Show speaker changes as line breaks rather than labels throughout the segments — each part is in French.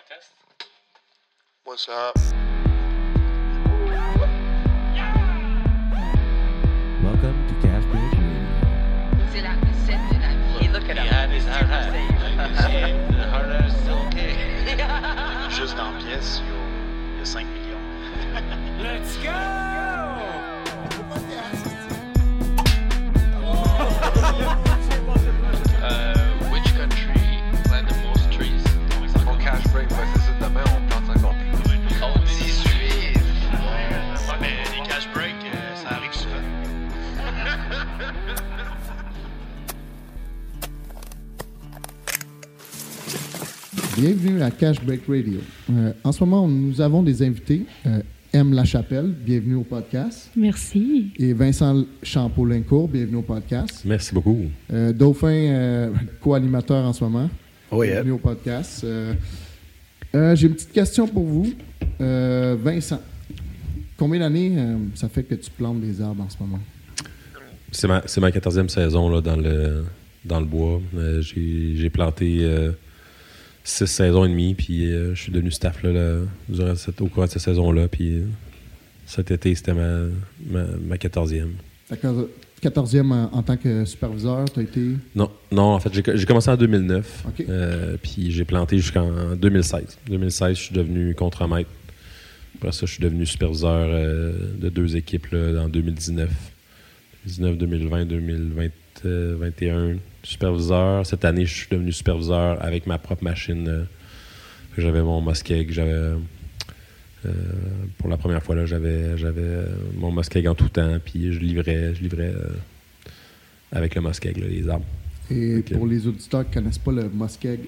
un test?
What's up?
Welcome to Cash Radio.
C'est la recette de la vie. Look at
He had his hard hat. The hard hat is still okay.
Juste dans la pièce, il y a- il y a 5 millions.
Let's go!
Uh,
Mon cash break, ouais, c'est ça. Demain, on plante encore plus.
Oh, 18!
Ouais, mais les cash breaks, euh, ça arrive souvent.
Bienvenue à Cash Break Radio. Euh, en ce moment, nous avons des invités. Euh, M. Lachapelle, bienvenue au podcast.
Merci.
Et Vincent Champeau-Lincourt, bienvenue au podcast.
Merci beaucoup.
Euh, Dauphin, euh, co-animateur en ce moment.
Oui, hein.
bienvenue au podcast. Euh, euh, J'ai une petite question pour vous. Euh, Vincent, combien d'années euh, ça fait que tu plantes des arbres en ce moment?
C'est ma, ma 14e saison là, dans, le, dans le bois. J'ai, planté six saisons et demie, puis euh, je suis devenu staff là, là, durant cette, au cours de cette saison-là. Puis euh, cet été, c'était ma, ma, ma 14e.
Ta 14e en, en tant que superviseur, tu as été?
Non, non, en fait, j'ai, commencé en 2009,
OK.
euh, puis j'ai planté jusqu'en 2016. 2016, je suis devenu contremaître. Après ça, je suis devenu superviseur euh, de deux équipes là, en 2019. 2019, 2020, 2021. Superviseur. Cette année, je suis devenu superviseur avec ma propre machine. euh, que j'avais mon Muskeg. J'avais. Euh, pour la première fois, là, j'avais, j'avais euh, mon Muskeg en tout temps, puis je livrais, je livrais euh, avec le Muskeg, là, les arbres.
Et pour les auditeurs qui ne connaissent pas le Muskeg,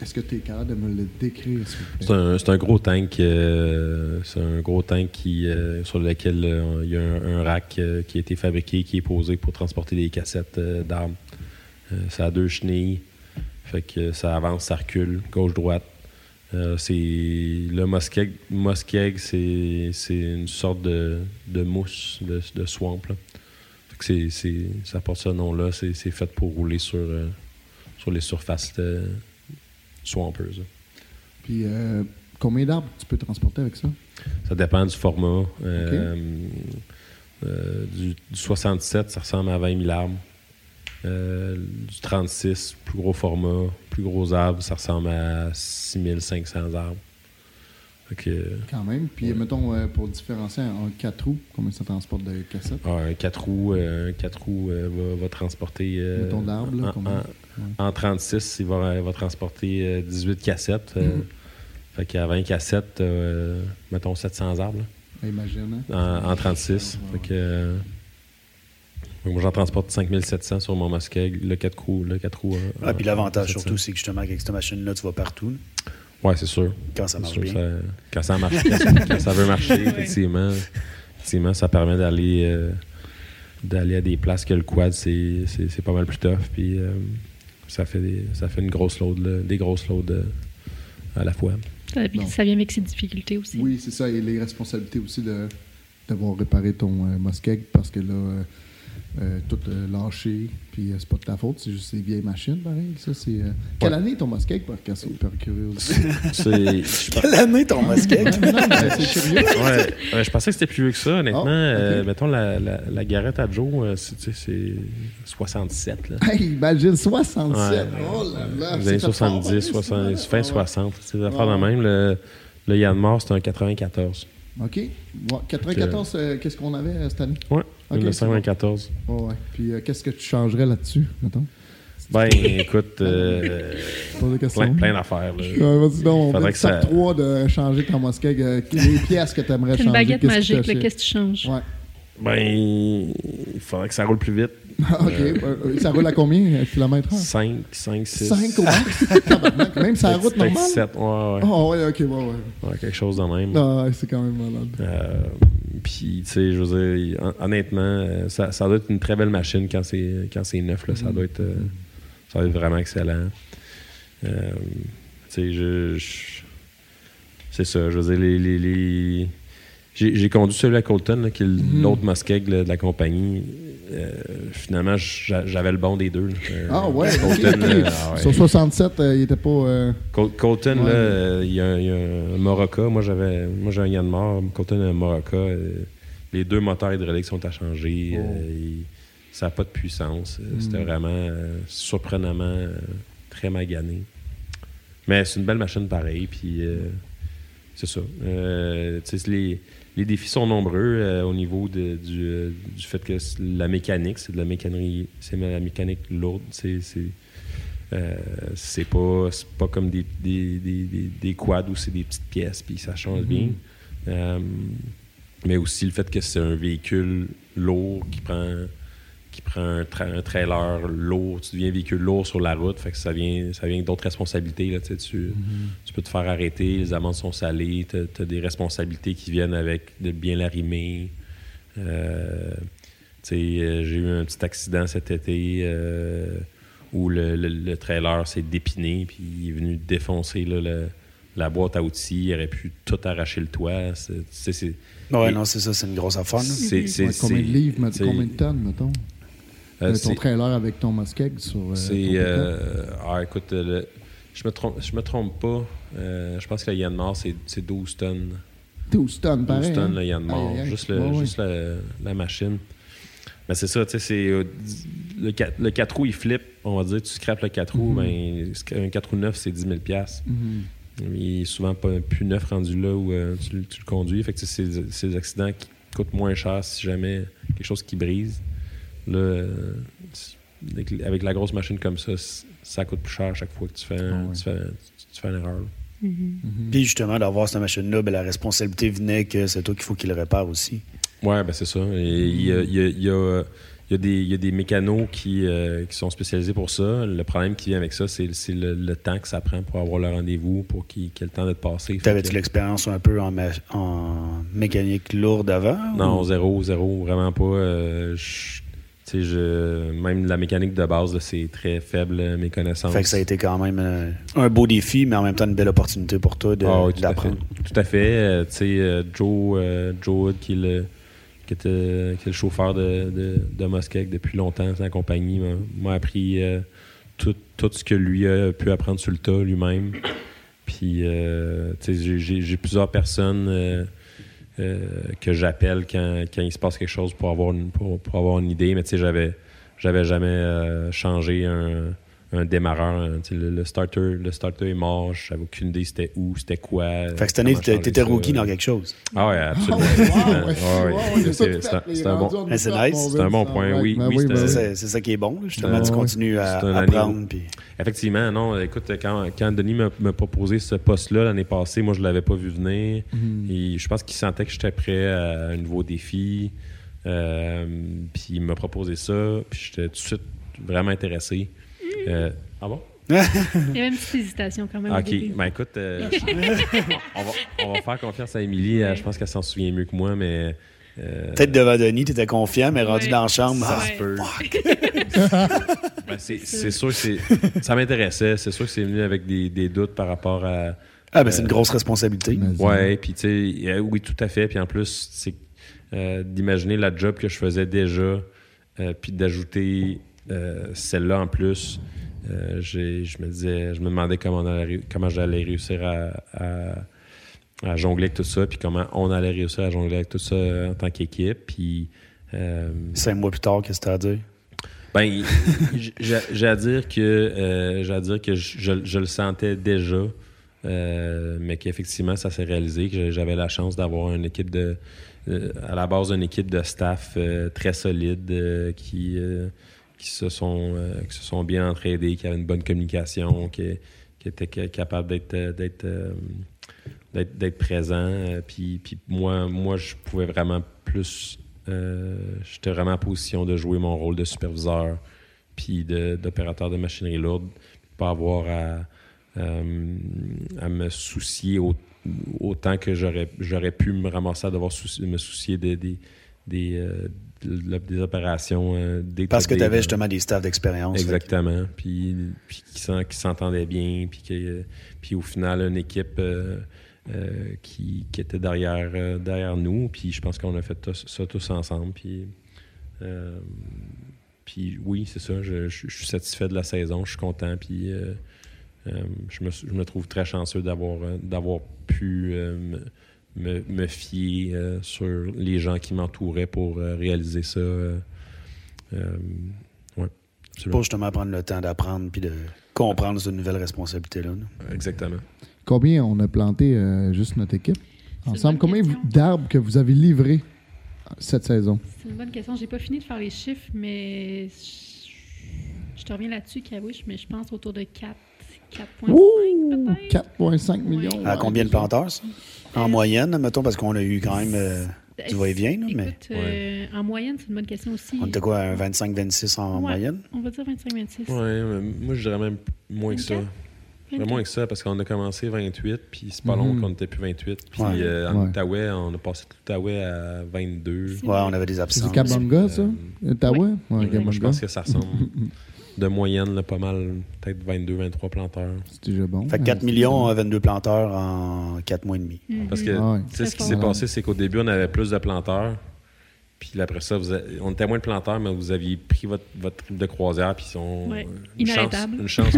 est-ce que tu es capable de me le décrire?
C'est un, gros tank. euh, c'est un gros tank qui, sur lequel il y a un, un rack qui a été fabriqué, qui est posé pour transporter des cassettes d'armes. Ça a deux chenilles. Fait que ça avance, ça recule, gauche-droite. Euh, c'est le Muskeg. Muskeg, c'est, c'est une sorte de, de mousse, de, de swamp. là. Fait que c'est, ça porte ce nom-là. C'est, c'est fait pour rouler sur, euh, sur les surfaces swampers. là.
Puis euh, combien d'arbres tu peux transporter avec ça?
Ça dépend du format. Euh, du, du 67, ça ressemble à 20 000 arbres. Euh, du 36, plus gros format, plus gros arbres, ça ressemble à 6500 arbres.
Quand même. Puis,
Ouais.
mettons, euh, pour différencier en 4 roues, combien ça transporte de cassettes?
ah, un 4 roues, euh, un quatre roues euh, va, va transporter.
Mettons d'arbres, là,
en,
combien?
en- en 36, il va, va transporter euh, 18 cassettes. euh, Fait qu'à 20 cassettes, mettons 700 arbres. là.
Imagine. hein?
en, en 36. Fait que, euh, moi, j'en transporte 5700 sur mon Muskeg, le 4 roues. Le 4 roues euh,
Ah, puis l'avantage
700.
surtout, c'est que justement, avec cette machine-là, tu vas partout.
Ouais, c'est sûr.
Quand ça marche
sûr,
bien.
ça- quand ça marche, quand, ça- quand ça veut marcher, effectivement, effectivement, ça permet d'aller euh, d'aller à des places que le quad, c'est c'est- c'est pas mal plus tough. Puis euh, ça, fait des- ça fait une grosse load, là, des grosses loads euh, à la fois.
Ça, vient avec ses difficultés aussi.
Oui, c'est ça. Et les responsabilités aussi de d'avoir réparé ton euh, Muskeg parce que là, euh, tout euh, lâché, puis euh, c'est pas de ta faute, c'est juste ces vieilles machines, pareil. Ça, c'est, euh, Quelle année ton Muskeg, par, par curiosité?
C'est- je
Quelle année ton Muskeg?
C'est curieux.
Ouais, ouais, je pensais que c'était plus vieux que ça, honnêtement.
Ah.
Euh, mettons, la, la, la Garrett à Joe, euh, c'est, c'est 67. Là.
Hey, imagine 67.
Ouais.
Oh là là.
Les
c'est
années
fait fort,
70,
hein,
60,
c'est
fin
ouais.
60. C'est des affaires
Ouais.
de même. Le, le Yann Mort, c'est un 94.
OK. Ouais, 94, euh, qu'est-ce qu'on avait euh, cette année?
Ouais,
Ok,
1994.
Ouais, ouais. Puis euh, qu'est-ce que tu changerais là-dessus, mettons?
Ben, écoute, euh, plein, plein d'affaires. là.
Euh, Vas-y donc, on
que ça-
top 3 de changer ton Muskeg. euh, les pièces que tu aimerais changer.
une baguette
qu'est-ce que
magique, qu'est-ce que tu changes?
Ouais.
Ben, il faudrait que ça roule plus vite.
OK. euh, ça roule à combien euh, kilomètres heure?
5, 5, 6.
5 au max? Tabarnak, Même sur la route normale?
7, ouais, ouais.
Oh, ouais, OK, ouais, ouais.
Ouais, quelque chose de même.
Ah, ouais, c'est quand même malade.
Puis, tu sais, je veux dire, hon- honnêtement, euh, ça, ça doit être une très belle machine quand c'est quand c'est neuf. Là,
Mm.
ça, doit être, euh, ça doit être vraiment excellent. Euh, tu sais, je, je- c'est ça. Je veux dire, les. les- les- J'ai conduit celui à Colton, là, qui est
Mhm.
l'autre Muskeg là, de la compagnie. Euh, finalement, j'a- j'avais le bon des deux. Euh,
Ah ouais,
Colton, euh, ah ouais.
Sur 67, euh, il était pas.
Col- Colton,
Ouais.
là, il y, a un- il y a un Morocca. Moi, j'avais moi j'ai un Yann Mort. Colton a un Morocca. les deux moteurs hydrauliques sont à changer.
Oh.
et ça n'a pas de puissance. Euh, C'était vraiment surprenamment très magané. Mais c'est une belle machine pareille. Puis c'est ça. Tu sais, les, les défis sont nombreux euh, au niveau de- du, euh, du fait que la mécanique, c'est de la mécanique, c'est la mécanique lourde. C'est, c'est, euh, c'est pas, c'est pas comme des, des, des, quads où c'est des petites pièces puis ça change bien. Euh, mais aussi le fait que c'est un véhicule lourd qui prend qui prend un, tra- un trailer lourd, tu deviens véhicule lourd sur la route, fait que ça vient, ça vient avec d'autres responsabilités. Là, tu, sais, tu, tu peux te faire arrêter, les amendes sont salées, tu as, des responsabilités qui viennent avec de bien l'arrimer. Euh, tu sais, euh, j'ai eu un petit accident cet été euh, où le, le- le trailer s'est dépiné, puis il est venu défoncer là, le- la boîte à outils, il aurait pu tout arracher le toit. C'est-
Ouais,
Et-
non, c'est ça, c'est une grosse affaire.
c'est-
ouais, combien de livres, combien de tonnes, mettons?
Euh,
Euh, Ton trailer avec ton Muskeg sur. euh,
C'est. euh, ah, écoute, le- je me trompe, je me trompe pas. Je pense que le Yann Mort, c'est c'est 12 tonnes.
12 tonnes,
12
pareil.
tonnes,
hein?
le Yann Mort. Juste, le-
Ouais, ouais.
juste la, la machine. Mais c'est ça, tu sais, c'est. le, 4, le 4 roues, il flippe. On va dire, tu scrapes le 4 roues, ben, un 4 roues neuf, c'est 10 000
Mhm.
Il est souvent pas, plus neuf rendu là où euh, tu, tu le conduis. Fait que c'est des accidents qui coûtent moins cher si jamais quelque chose qui brise. Là, avec, avec la grosse machine comme ça, ça coûte plus cher à chaque fois que tu fais, un-
Ah ouais.
tu fais, tu fais une erreur.
Mhm.
Puis justement, d'avoir cette machine-là, ben, la responsabilité venait que c'est toi qu'il faut qu'il le répare aussi.
Ouais, ben c'est ça. Il y, a, il y a- il y a, il y a des, il y a des mécanos qui, euh, qui sont spécialisés pour ça. Le problème qui vient avec ça, c'est c'est le, le temps que ça prend pour avoir le rendez-vous, pour qu'il qu'il y ait le temps de te passer.
T'avais-tu
que-
l'expérience un peu en, ma- en mécanique lourde avant?
Non,
ou-
zéro, zéro, vraiment pas. Euh, je- je, même la mécanique de base, c'est très faible, euh, mes connaissances.
Fait que ça a été quand même euh, un beau défi, mais en même temps une belle opportunité pour toi
Ah oui, tout à fait.
d'apprendre.
Tout à fait. Euh, sais, euh, Joe, euh, Joe Hood, qui, est le, qui, était, qui est le chauffeur de, de, de depuis longtemps la compagnie, m'a- appris tout, tout ce que lui a pu apprendre sur le tas lui-même. Puis, j'ai- plusieurs personnes que j'appelle quand, quand il se passe quelque chose pour avoir une, pour, pour avoir une idée, mais tu sais, j'avais j'avais jamais euh, changé un, un démarreur. hein. Le, le starter, le starter est mort, j'avais aucune idée c'était où, c'était quoi.
Fait que cette année, t'étais rookie dans quelque chose.
Ah ouais, absolument. C'est- un- bon-
c'est nice.
C'est un bon point, oui.
ben ben.
C'est ça qui est bon, justement.
Ouais,
tu continues à apprendre. puis-
Effectivement, non. Écoute, quand, quand Denis m'a proposé ce poste-là l'année passée, moi, je l'avais pas vu venir.
Mhm.
Et je pense qu'il sentait que j'étais prêt à un nouveau défi. Euh, puis il m'a proposé ça. Puis j'étais tout de suite vraiment intéressé. Euh, ah bon?
Il y avait une petite hésitation quand même.
Ah, OK. Ben écoute, euh, on, va, on va faire confiance à Émilie. Euh, Je pense qu'elle s'en souvient mieux que moi, mais... euh,
Peut-être devant Denis, t'étais confiant, mais rendu
Ouais.
dans la chambre,
Ça
ah,
se peut. Ben, c'est sûr que c'est- ça m'intéressait. C'est sûr que c'est venu avec des, des doutes par rapport à...
ah, ben c'est une grosse responsabilité.
Ouais, puis tu sais, euh, oui, tout à fait. Puis en plus, c'est euh, d'imaginer la job que je faisais déjà, euh, puis d'ajouter euh, celle-là en plus. Euh, je me disais, je me demandais comment, on allait ré- comment j'allais réussir à, à- à jongler avec tout ça, puis comment on allait réussir à jongler avec tout ça euh, en tant qu'équipe. Puis euh,
Cinq mois plus tard, qu'est-ce que t'as à dire?
ben, j'ai à dire que euh, j'ai à dire que je, je- je le sentais déjà, mais qu'effectivement ça s'est réalisé que j'avais la chance d'avoir une équipe de à la base une équipe de staff très solide qui qui se sont euh, qui se sont bien entraidés, qui avaient une bonne communication, qui, étaient ca- capables d'être euh, d'être euh, d'être d'être présents. Puis, moi, moi, je pouvais vraiment plus. J'étais vraiment en position de jouer mon rôle de superviseur puis d'opérateur de, machinerie lourde. Pas avoir à, me soucier au- autant que j'aurais j'aurais pu me ramasser à devoir me soucier des, de- des opérations. euh,
Parce que
day,
t'avais
là.
justement des staffs d'expérience.
Exactement. Puis, puis qui s'en- qui s'entendaient bien. Puis, que- puis au final, une équipe euh, euh, qui, qui était derrière, euh, derrière nous. Puis je pense qu'on a fait ça tous ensemble. Puis Euh, puis oui, c'est ça. Je, je- je suis satisfait de la saison. Je suis content. Puis euh, euh, je, me, je me trouve très chanceux d'avoir euh, d'avoir pu euh, me, fier euh, sur les gens qui m'entouraient pour euh, réaliser ça. euh, euh, ouais.
Pour justement prendre le temps d'apprendre puis de comprendre cette nouvelle responsabilité-là. là.
Exactement.
Combien on a planté euh, juste notre équipe? Ensemble? Combien d'arbres que vous avez livrés cette saison?
C'est une bonne question. J'ai pas fini de faire les chiffres, mais je je te reviens là-dessus, Kawish, mais je pense autour de 4, 4,5
Ouh,
peut-être?
4,5 millions.
À combien de planteurs, ça? En
Euh,
moyenne, mettons, parce qu'on a eu quand même euh, du va-et-vient, là, mais
Écoute, euh, en moyenne, c'est une bonne question aussi.
on était quoi, un 25-26 en
Ouais.
moyenne?
On va dire 25-26.
Ouais, mais moi, je dirais même moins que ça.
24?
Ouais, moins que ça, parce qu'on a commencé 28, puis c'est pas
Mhm.
long qu'on était plus 28. Puis
Ouais.
euh, en
Ouais.
Outaouais, on a passé l'Outaouais à 22.
C'est
Ouais, on avait des
C'est
absences.
du Kabanga, ça?
Euh,
Ottawa? Ouais,
Ouais,
Moi, je
Kabanga.
pense que ça ressemble de moyenne, là, pas mal, peut-être 22, 23 planteurs.
C'est déjà bon.
Fait que
Ouais,
4
c'est
millions,
bon.
euh, 22 planteurs en 4 mois et demi.
Mhm.
Parce que,
Ah ouais.
tu sais, ce qui s'est passé, c'est qu'au début, on avait plus de planteurs. Puis après ça, vous a- on était moins de planteurs, mais vous aviez pris votre, votre trip de croisière. Puis on,
Ouais.
une, chance,
Inarrêtable.
une, chance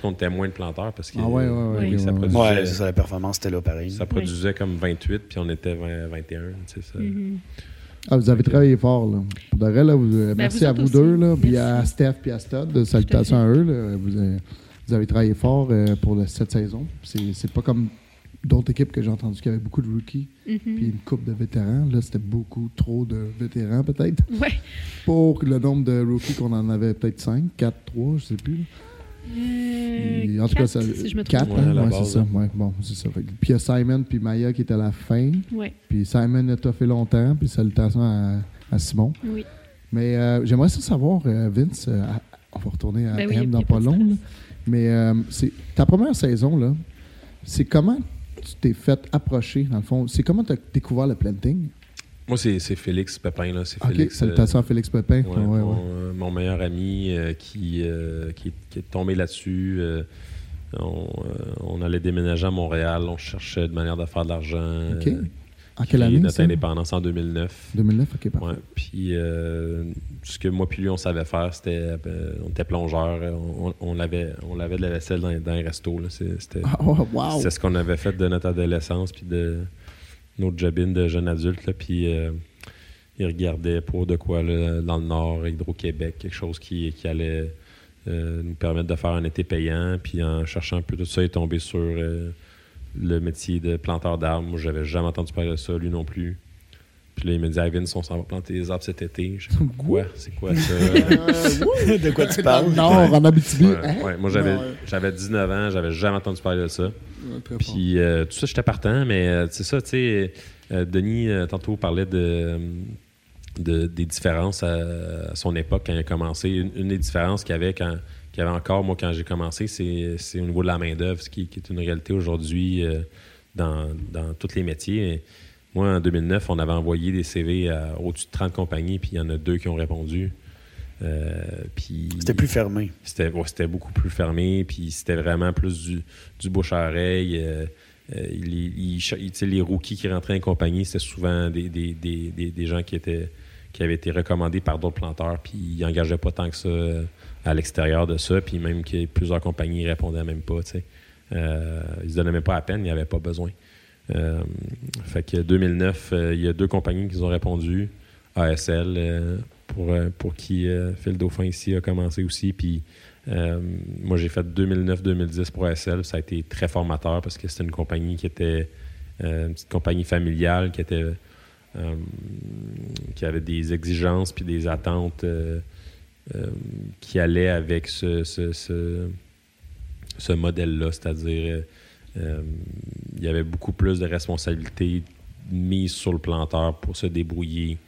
qu'on était, était moins de planteurs parce que
Ah ouais, ouais, ouais.
Oui.
ça
ça, la performance, c'était là pareil.
ça produisait comme 28, puis on était 20 21. tu sais, ça.
Ah, vous avez travaillé fort, là. Pour de vrai, là, vous- euh,
Ben,
merci
vous
à vous
aussi.
deux, là. Puis à Steph puis à Stud, salutations à eux, là. Vous, avez- vous avez travaillé fort euh, pour le- cette saison. C'est pas comme d'autres équipes que j'ai entendu qui avaient beaucoup de rookies
Mhm.
puis une coupe de vétérans. Là, c'était beaucoup trop de vétérans, peut-être.
Ouais.
Pour le nombre de rookies qu'on en avait, peut-être 5, 4, 3, je sais plus.
Euh,
en tout cas,
quatre,
ça,
si je me trompe
4,
Ouais, à la
ouais,
base,
c'est ça.
hein.
Ouais, bon, c'est ça. Fait Puis il y a Simon puis Maya qui étaient à la fin. Puis Simon a toffé longtemps. Puis salutations à, à Simon.
oui.
Mais euh, j'aimerais ça savoir, euh, Vince, euh, à- on va retourner à
Ben oui,
M dans pas
pas
long. là. Mais euh, c'est ta première saison, là, c'est comment tu t'es fait approcher, dans le fond? C'est comment tu as découvert le planting?
Moi, c'est c'est Félix Pépin. Là. C'est
OK,
Félix,
à Félix Pépin.
euh, ouais,
Ouais, ouais,
mon,
ouais.
euh, mon meilleur ami euh, qui, euh, qui, est- qui est tombé là-dessus. euh, on, euh, on allait déménager à Montréal. On cherchait de manière de faire de l'argent.
OK.
euh,
En quelle année,
notre
ça?
indépendance en 2009.
2009, OK, parfait.
Puis, euh, ce que moi puis lui, on savait faire, c'était... euh, on était plongeurs. euh, On, on, lavait, on lavait de la vaisselle dans, dans les restos. C'était
Ah, oh, wow!
c'est ce qu'on avait fait de notre adolescence puis de notre jobine de jeune adulte. Là, puis euh, il regardait pour de quoi dans le Nord, Hydro-Québec, quelque chose qui, qui allait euh, nous permettre de faire un été payant. Puis en cherchant un peu tout ça, il est tombé sur euh, le métier de planteur d'arbres. Moi, j'avais jamais entendu parler de ça, lui non plus. Puis là, il me dit, ah, Vince, on s'en va planter des arbres cet été. Je quoi? C'est quoi ça?
de quoi tu parles?
le Nord, en Abitibi.
Ouais,
Hein?
ouais. Moi, j'avais,
Ouais.
j'avais 19 ans, j'avais jamais entendu parler de ça.
Ouais.
Puis euh, tout ça, j'étais partant, mais euh, c'est ça, tu sais, euh, Denis, euh, tantôt, parlait de, de- des différences à, à son époque quand il a commencé. Une, une des différences qu'il y avait, quand, qu'il y avait encore, moi, quand j'ai commencé, c'est, c'est au niveau de la main-d'œuvre, ce qui, qui est une réalité aujourd'hui euh, dans, dans tous les métiers. Moi, en 2009, on avait envoyé des CV à au-dessus de 30 compagnies, puis il y en a deux qui ont répondu. Euh, puis
C'était plus fermé.
c'était ouais, beaucoup plus fermé, puis c'était vraiment plus du, du bouche à oreille. euh, euh, les, les rookies qui rentraient en compagnie, c'était souvent des, des, des, des, des gens qui étaient qui avaient été recommandés par d'autres planteurs, puis ils n'engageaient pas tant que ça euh, à l'extérieur de ça, puis même que plusieurs compagnies répondaient même pas. Euh, ils se donnaient même pas à peine, il n'y avait pas besoin. Euh, fait que 2009, euh, il y a deux compagnies qui ont répondu. ASL, euh, pour, pour qui Phil Dauphin ici a commencé aussi. Puis moi, j'ai fait 2009-2010 pour ASL. Ça a été très formateur parce que c'était une compagnie qui était une petite compagnie familiale qui était qui avait des exigences puis des attentes qui allaient avec ce, ce, ce- ce modèle-là, c'est-à-dire il y avait beaucoup plus de responsabilités mises sur le planteur pour se débrouiller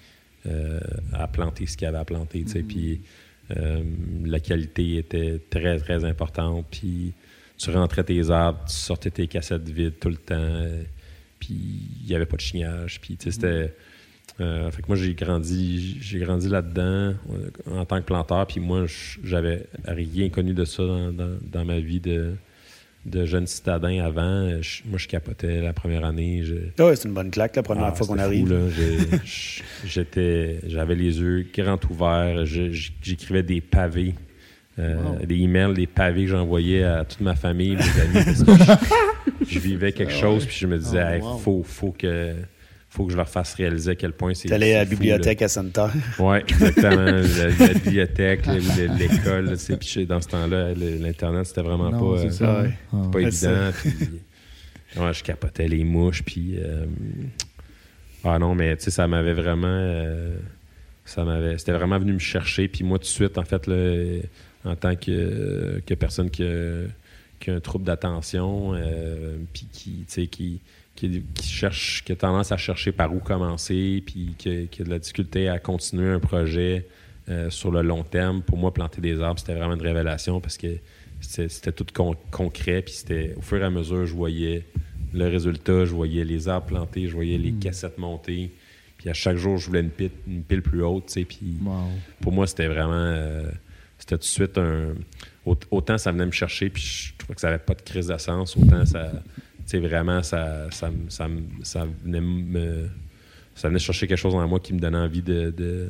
euh, à planter ce qu'il avait à planter. sais. Puis euh, la qualité était très, très importante. Puis tu rentrais tes arbres, tu sortais tes cassettes vides tout le temps. euh, puis il n'y avait pas de chignage. Puis c'était. euh, fait que moi, j'ai grandi, j'ai grandi là-dedans euh, en tant que planteur. Puis moi, je- j'avais rien connu de ça dans, dans- dans ma vie de, de jeune citadin avant. Je- moi, je capotais la première année. Je,
Ah ouais, c'est une bonne claque la première
ah,
fois qu'on arrive.
J'étais, j'avais les yeux grands ouverts. J'écrivais des pavés, euh,
Wow.
des emails, des pavés que j'envoyais à toute ma famille, mes amis, parce que je, je vivais quelque chose, puis je me disais,
Oh,
Hey,
wow.
faut, faut que, faut que je leur fasse réaliser à quel point c'est.
Allé à la
c'est fou,
bibliothèque à Santa.
oui, exactement. la, la bibliothèque, l'école. Puis chez- dans ce temps-là, l'Internet, c'était vraiment
Non,
pas,
c'est
euh,
ça.
ouais.
Pas
Ouais,
évident. Puis, ouais, je capotais les mouches. Puis, euh, ah non, mais tu sais, ça m'avait vraiment. euh, ça m'avait, c'était vraiment venu me chercher. Puis moi, tout de suite, en fait, là, en tant que, que personne qui a, qui a un trouble d'attention, euh, puis qui, tu sais, qui, qui, qui cherche, qui a tendance à chercher par où commencer, puis qui, a- qui a de la difficulté à continuer un projet euh, sur le long terme. Pour moi, planter des arbres, c'était vraiment une révélation parce que c'était, tout con- concret, puis c'était au fur et à mesure, je voyais le résultat, je voyais les arbres plantés, je voyais les cassettes montées, puis à chaque jour, je voulais une pile, une pile plus haute, tu sais, puis
Wow.
pour moi, c'était vraiment. euh, c'était tout de suite un. au- Autant ça venait me chercher, puis je trouvais que ça n'avait pas de crise de sens, autant ça. Sais, vraiment, ça, ça, ça, ça venait me. Ça venait chercher quelque chose en moi qui me donnait envie de, de,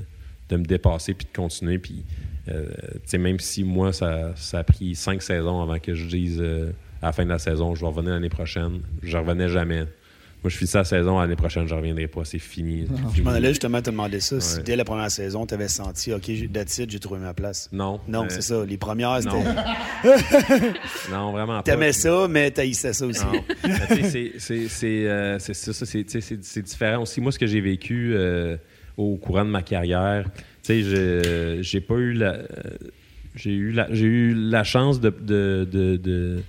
de me dépasser puis de continuer. Puis, euh, même si moi, ça, ça a pris cinq saisons avant que je dise euh, à la fin de la saison, je vais revenir l'année prochaine, je revenais jamais. Moi, je finis la saison, l'année prochaine, je ne reviendrai pas. C'est fini.
Je m'en allais justement te demander ça. Si dès la première saison, tu avais senti, OK, that's it, j'ai trouvé ma place.
Non.
Non,
euh,
c'est ça. Les premières,
Non.
c'était.
Non, vraiment pas.
T'aimais ça, mais t'haïssais ça aussi.
Non. C'est- euh, ça, ça, différent aussi. Moi, ce que j'ai vécu euh, au courant de ma carrière, tu sais, je- j'ai pas eu la. euh, J'ai eu la, j'ai eu la chance de, de, de, de,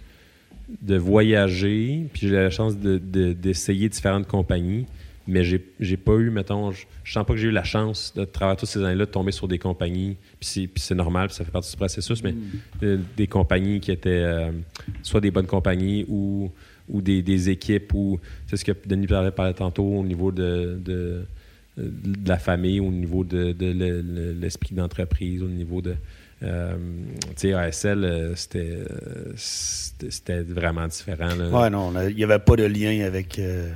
de voyager, puis j'ai eu la chance de- de- d'essayer différentes compagnies, mais j'ai pas eu, mettons, je, je sens pas que j'ai eu la chance de travers toutes ces années-là de tomber sur des compagnies, puis c'est- normal, puis ça fait partie du processus, mais euh, des compagnies qui étaient euh, soit des bonnes compagnies ou, ou des, des équipes ou c'est ce que Denis parlait, tantôt au niveau de, de, la famille, au niveau de, de le- le- l'esprit d'entreprise, au niveau de. Euh, tu sais, ASL, euh, c'était, vraiment différent. là.
Ouais, non, il n'y avait pas de lien avec, euh,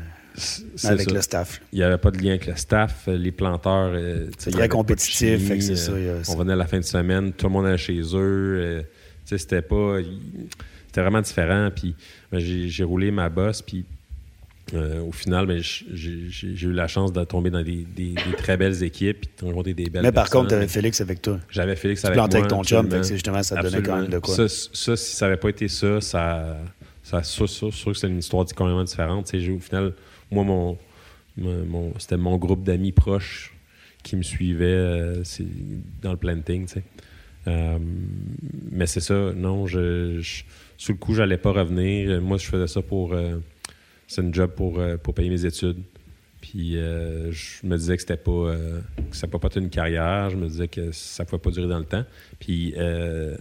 avec
ça.
le staff.
Il n'y avait pas de lien avec le staff. Les planteurs. euh,
C'est très compétitif,
chimie,
fait ça,
On venait à la fin de semaine, tout le monde allait chez eux. tu sais, c'était pas. C'était vraiment différent. Puis ben, j'ai j'ai roulé ma bosse. Puis euh, au final, ben, j'ai eu la chance de tomber dans des, des- des très belles équipes. Puis de rencontrer des belles
Mais par
personnes.
contre, tu avais Félix avec toi.
J'avais Félix
Tu
avec
plantais
moi.
avec ton chum, fait que justement, ça te donnait quand même de quoi.
Ça, ça, si ça n'avait pas été ça, ça, ça sûr, sûr, sûr que c'est une histoire complètement différente. Tu au final, moi, mon, c'était mon groupe d'amis proches qui me suivaient euh, dans le planting. tu. Euh, mais c'est ça, non, je, je- sur le coup, j'allais pas revenir. Moi, je faisais ça pour. C'est une job pour, euh, pour payer mes études. Puis euh, je me disais que c'était pas euh, que ça pouvait pas être une carrière. Je me disais que ça pouvait pas durer dans le temps. Puis euh,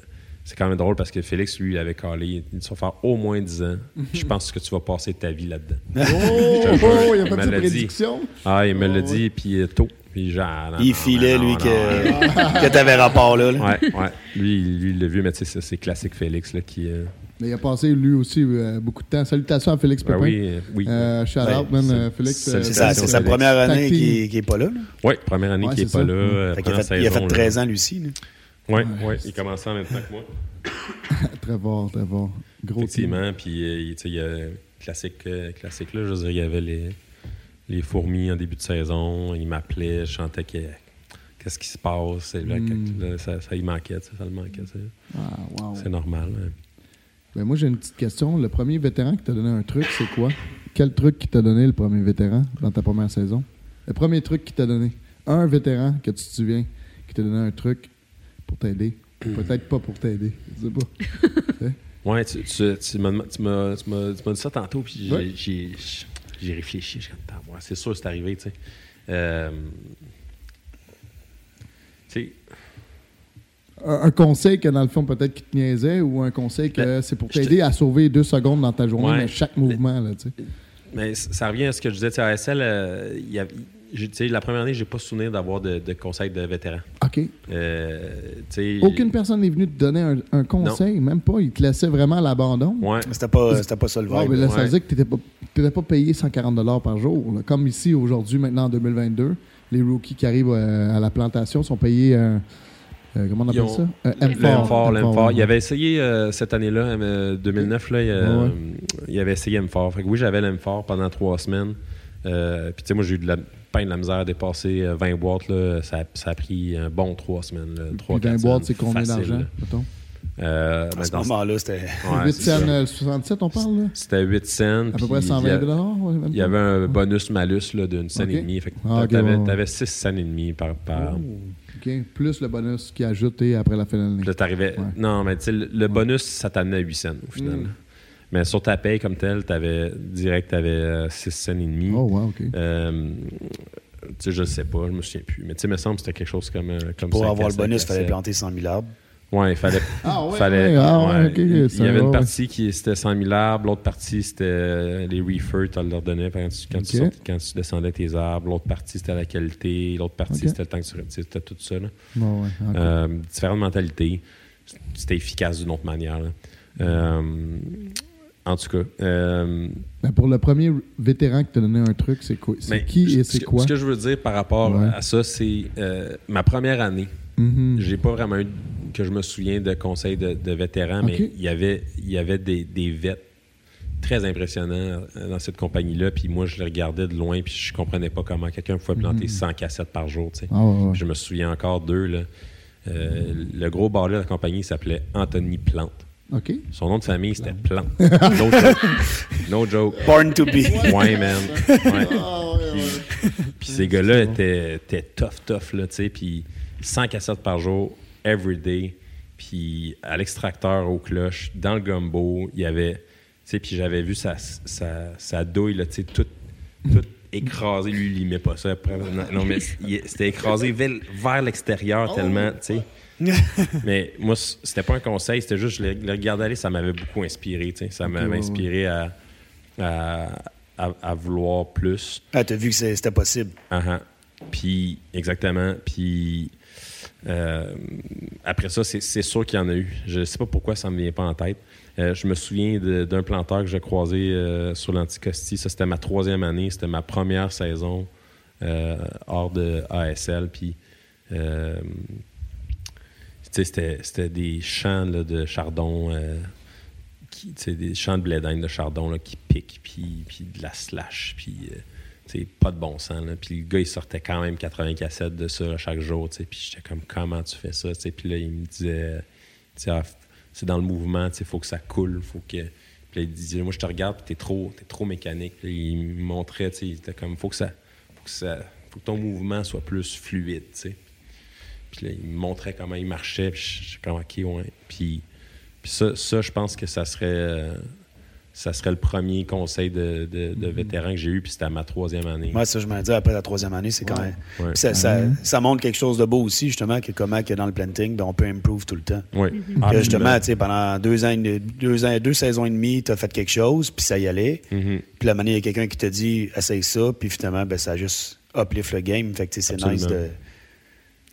c'est quand même drôle parce que Félix, lui, il avait calé. Il va faire au moins 10 ans. Je pense que tu vas passer ta vie là-dedans.
Oh, oh, il a
me
sa
l'a dit.
prédiction.
Ah, il me
Oh,
l'a dit, puis euh, tôt. Puis genre, non,
Il
non,
filait,
non,
lui,
non,
que, que t'avais rapport là. là.
Ouais, ouais. Lui, lui, il l'a vu, mais tu sais, ça, c'est classique Félix là, qui.
Mais il a passé, lui aussi, euh, beaucoup de temps. Salutations à Félix
ben
Pépin.
oui, euh, oui.
Euh, shout
Ouais,
out, man, Félix.
c'est-
euh,
sa, première année qui, qui est pas là. là.
Oui, première année
Ouais,
qui n'est pas
ça.
là.
Fait qu'il a fait, il a
saison,
fait
là.
13 ans, Lucie. là.
Oui,
Ouais.
ouais, il commençait en même temps que moi.
Très fort, très fort. Gros.
Effectivement, puis il- tu sais, il y a classique, classique là, je veux dire, il y avait les, les fourmis en début de saison, il m'appelait, je chantais que- qu'est-ce qui se passe, là,
Mm.
là, ça, ça y manquait, ça le manquait.
Ah, wow.
c'est normal. hein.
Ben, moi, j'ai une petite question. Le premier vétéran qui t'a donné un truc, c'est quoi? Quel truc qui t'a donné le premier vétéran dans ta première saison? Le premier truc qui t'a donné. Un vétéran que tu te souviens qui t'a donné un truc pour t'aider. Peut-être pas pour t'aider. Je sais pas.
Ouais, tu, tu, tu m'as dit ça tantôt, puis j'ai-
Ouais.
j'ai réfléchi, comme, ouais, c'est sûr que c'est arrivé, tu sais. Euh, tu sais,
Un, conseil que dans le fond, peut-être qui te niaisait ou un conseil que
Ben,
c'est pour
te-
t'aider à sauver deux secondes dans ta journée,
Ouais.
mais chaque mouvement, là, tu sais.
Mais ça revient à ce que je disais, tu sais, à ASL, euh, y, la première année, j'ai pas souvenir d'avoir de, de conseils de vétérans.
OK.
Euh, tu sais,
Aucune personne n'est venue te donner un, un conseil, même pas. Ils te laissaient vraiment à l'abandon.
Ouais.
C'était pas, c'était pas ça le vibe.
mais là, ça veut dire que tu n'étais pas, pas payé 140 par jour. là. Comme ici, aujourd'hui, maintenant, en 2022, les rookies qui arrivent euh, à la plantation sont payés un. Euh, comment on appelle
ont-
ça? Un
Le M4, le M4.
ouais.
Il avait essayé euh, cette année-là, euh, 2009, là, il, euh,
Ouais.
il avait essayé M4. Fait que oui, j'avais le M4 pendant trois semaines. Euh, Puis tu sais, moi, j'ai eu de la peine de la misère à dépasser euh, 20 boîtes. Là. Ça, ça a pris un bon trois semaines. Là, trois,
Puis 20
quatre
boîtes, c'est
semaines,
combien
facile,
d'argent,
là.
mettons?
Euh,
À
ben,
ce
dans-
moment-là, c'était.
ouais,
8
c'est ça.
cents, euh, 67, on parle, là?
C'était 8 cents.
À peu près
il y
120
a-
ouais, même
Il y avait un bonus-malus là, d'une scène
Ok.
et demie. Fait que
Ah,
t'avais,
ouais, ouais.
t'avais 6 cents et demi par, par,
Plus le bonus qui est ajouté après la fin de l'année.
Puis là, t'arrivais.
Ouais.
Non, mais tu sais, le, le bonus, ça t'amenait à 8 cents au final.
Mm.
Mais sur ta paye comme telle, t'avais direct, t'avais 6 cents et demi.
Oh, wow, OK.
Euh, tu sais, je sais pas, je me souviens plus. Mais tu sais, il me semble que c'était quelque chose comme. euh, comme
Pour
5
avoir le bonus, il
5 à
fallait
7.
planter 100 000 arbres.
Ouais, il fallait.
Ah, ouais,
fallait
ouais, ah, ouais,
ouais,
OK,
il, y avait
va,
une
ouais.
partie qui c'était 100 000 arbres, l'autre partie c'était euh, les reefers, tu leur donnais quand tu, quand, tu
OK.
sortais- quand tu descendais tes arbres, l'autre partie c'était la qualité, l'autre partie c'était le temps que tu. tu C'était tout ça. Là.
Bon, ouais, ok.
Euh, différentes mentalités. C'était efficace d'une autre manière. Euh, en tout cas. euh,
Ben, pour le premier vétéran qui t'a donné un truc, c'est quoi? C'est
mais
qui
ce-
et c'est
ce
quoi?
Ce que je veux dire par rapport
Ouais.
à ça, c'est euh, ma première année.
Mhm.
J'ai pas vraiment eu que je me souviens de conseils de, de vétérans, mais il y avait, il y avait des, des vets très impressionnants euh, dans cette compagnie-là. Puis moi, je les regardais de loin, puis je comprenais pas comment quelqu'un pouvait planter 100 cassettes par jour. tu sais.
Mhm. Ah, ouais.
Je me souviens encore d'eux. là. Euh, le gros barlé de la compagnie s'appelait Anthony Plante. Son nom de famille, c'était Plante. no joke. No joke.
Born to be.
Ouais, man. Ouais. Puis, puis ces gars-là étaient, étaient tough, tough, là, tu sais. Puis 100 cassettes par jour, every day. Puis à l'extracteur, aux cloches, dans le gumbo, il y avait... Tu sais, puis j'avais vu sa, sa, sa douille, là, tu sais, toute, toute écrasée. Lui, il aimait pas ça. Après, non, mais c'était écrasé vers, vers l'extérieur tellement, tu sais. Mais moi, c'était pas un conseil, c'était juste, je le, regardais aller, ça m'avait beaucoup inspiré, tu sais. Ça m'avait
ouais.
inspiré à, à, à- à vouloir plus.
Ah, t'as vu que c'était possible.
Ah, ah. Puis, exactement. Puis, euh, après ça, c'est sûr qu'il y en a eu. Je sais pas pourquoi ça me vient pas en tête. Euh, je me souviens d'un planteur que j'ai croisé euh, sur l'Anticosti. Ça, c'était ma troisième année. C'était ma première saison hors de ASL. Puis, c'était des champs de chardon. des champs de blé de chardon là, qui piquent, puis, puis de la slash, puis sais, pas de bon sens. Là. Puis le gars, il sortait quand même 80 cassettes de ça chaque jour. tu sais. Puis j'étais comme, comment tu fais ça? tu sais? Puis là, il me disait, ah, c'est dans le mouvement, il faut que ça coule, faut que. Puis là, il disait, moi, je te regarde, puis t'es trop, t'es trop mécanique. Il me montrait, il était comme, faut que ça. Faut que, ça, faut que ton mouvement soit plus fluide, tu sais. Puis là, il me montrait comment il marchait, puis j'étais comme, ok, ouais. Puis, puis ça, ça, je pense que ça serait. euh, ça serait le premier conseil de, de, de vétéran que j'ai eu, puis c'était à ma troisième année.
Moi, ça, je me dis, après la troisième année, c'est quand même.
Ouais.
Puis Ça, ça, ça montre quelque chose de beau aussi, justement, que comment que dans le planting, ben, on peut improve tout le temps.
Ouais.
Que
Absolument.
justement, tu sais, pendant deux ans, et- deux ans, deux saisons et demie, tu as fait quelque chose, puis ça y allait.
Mhm.
Puis la manière, il y a quelqu'un qui te dit, essaye ça, puis finalement, ben, ça a juste uplift le game. Fait que c'est nice de,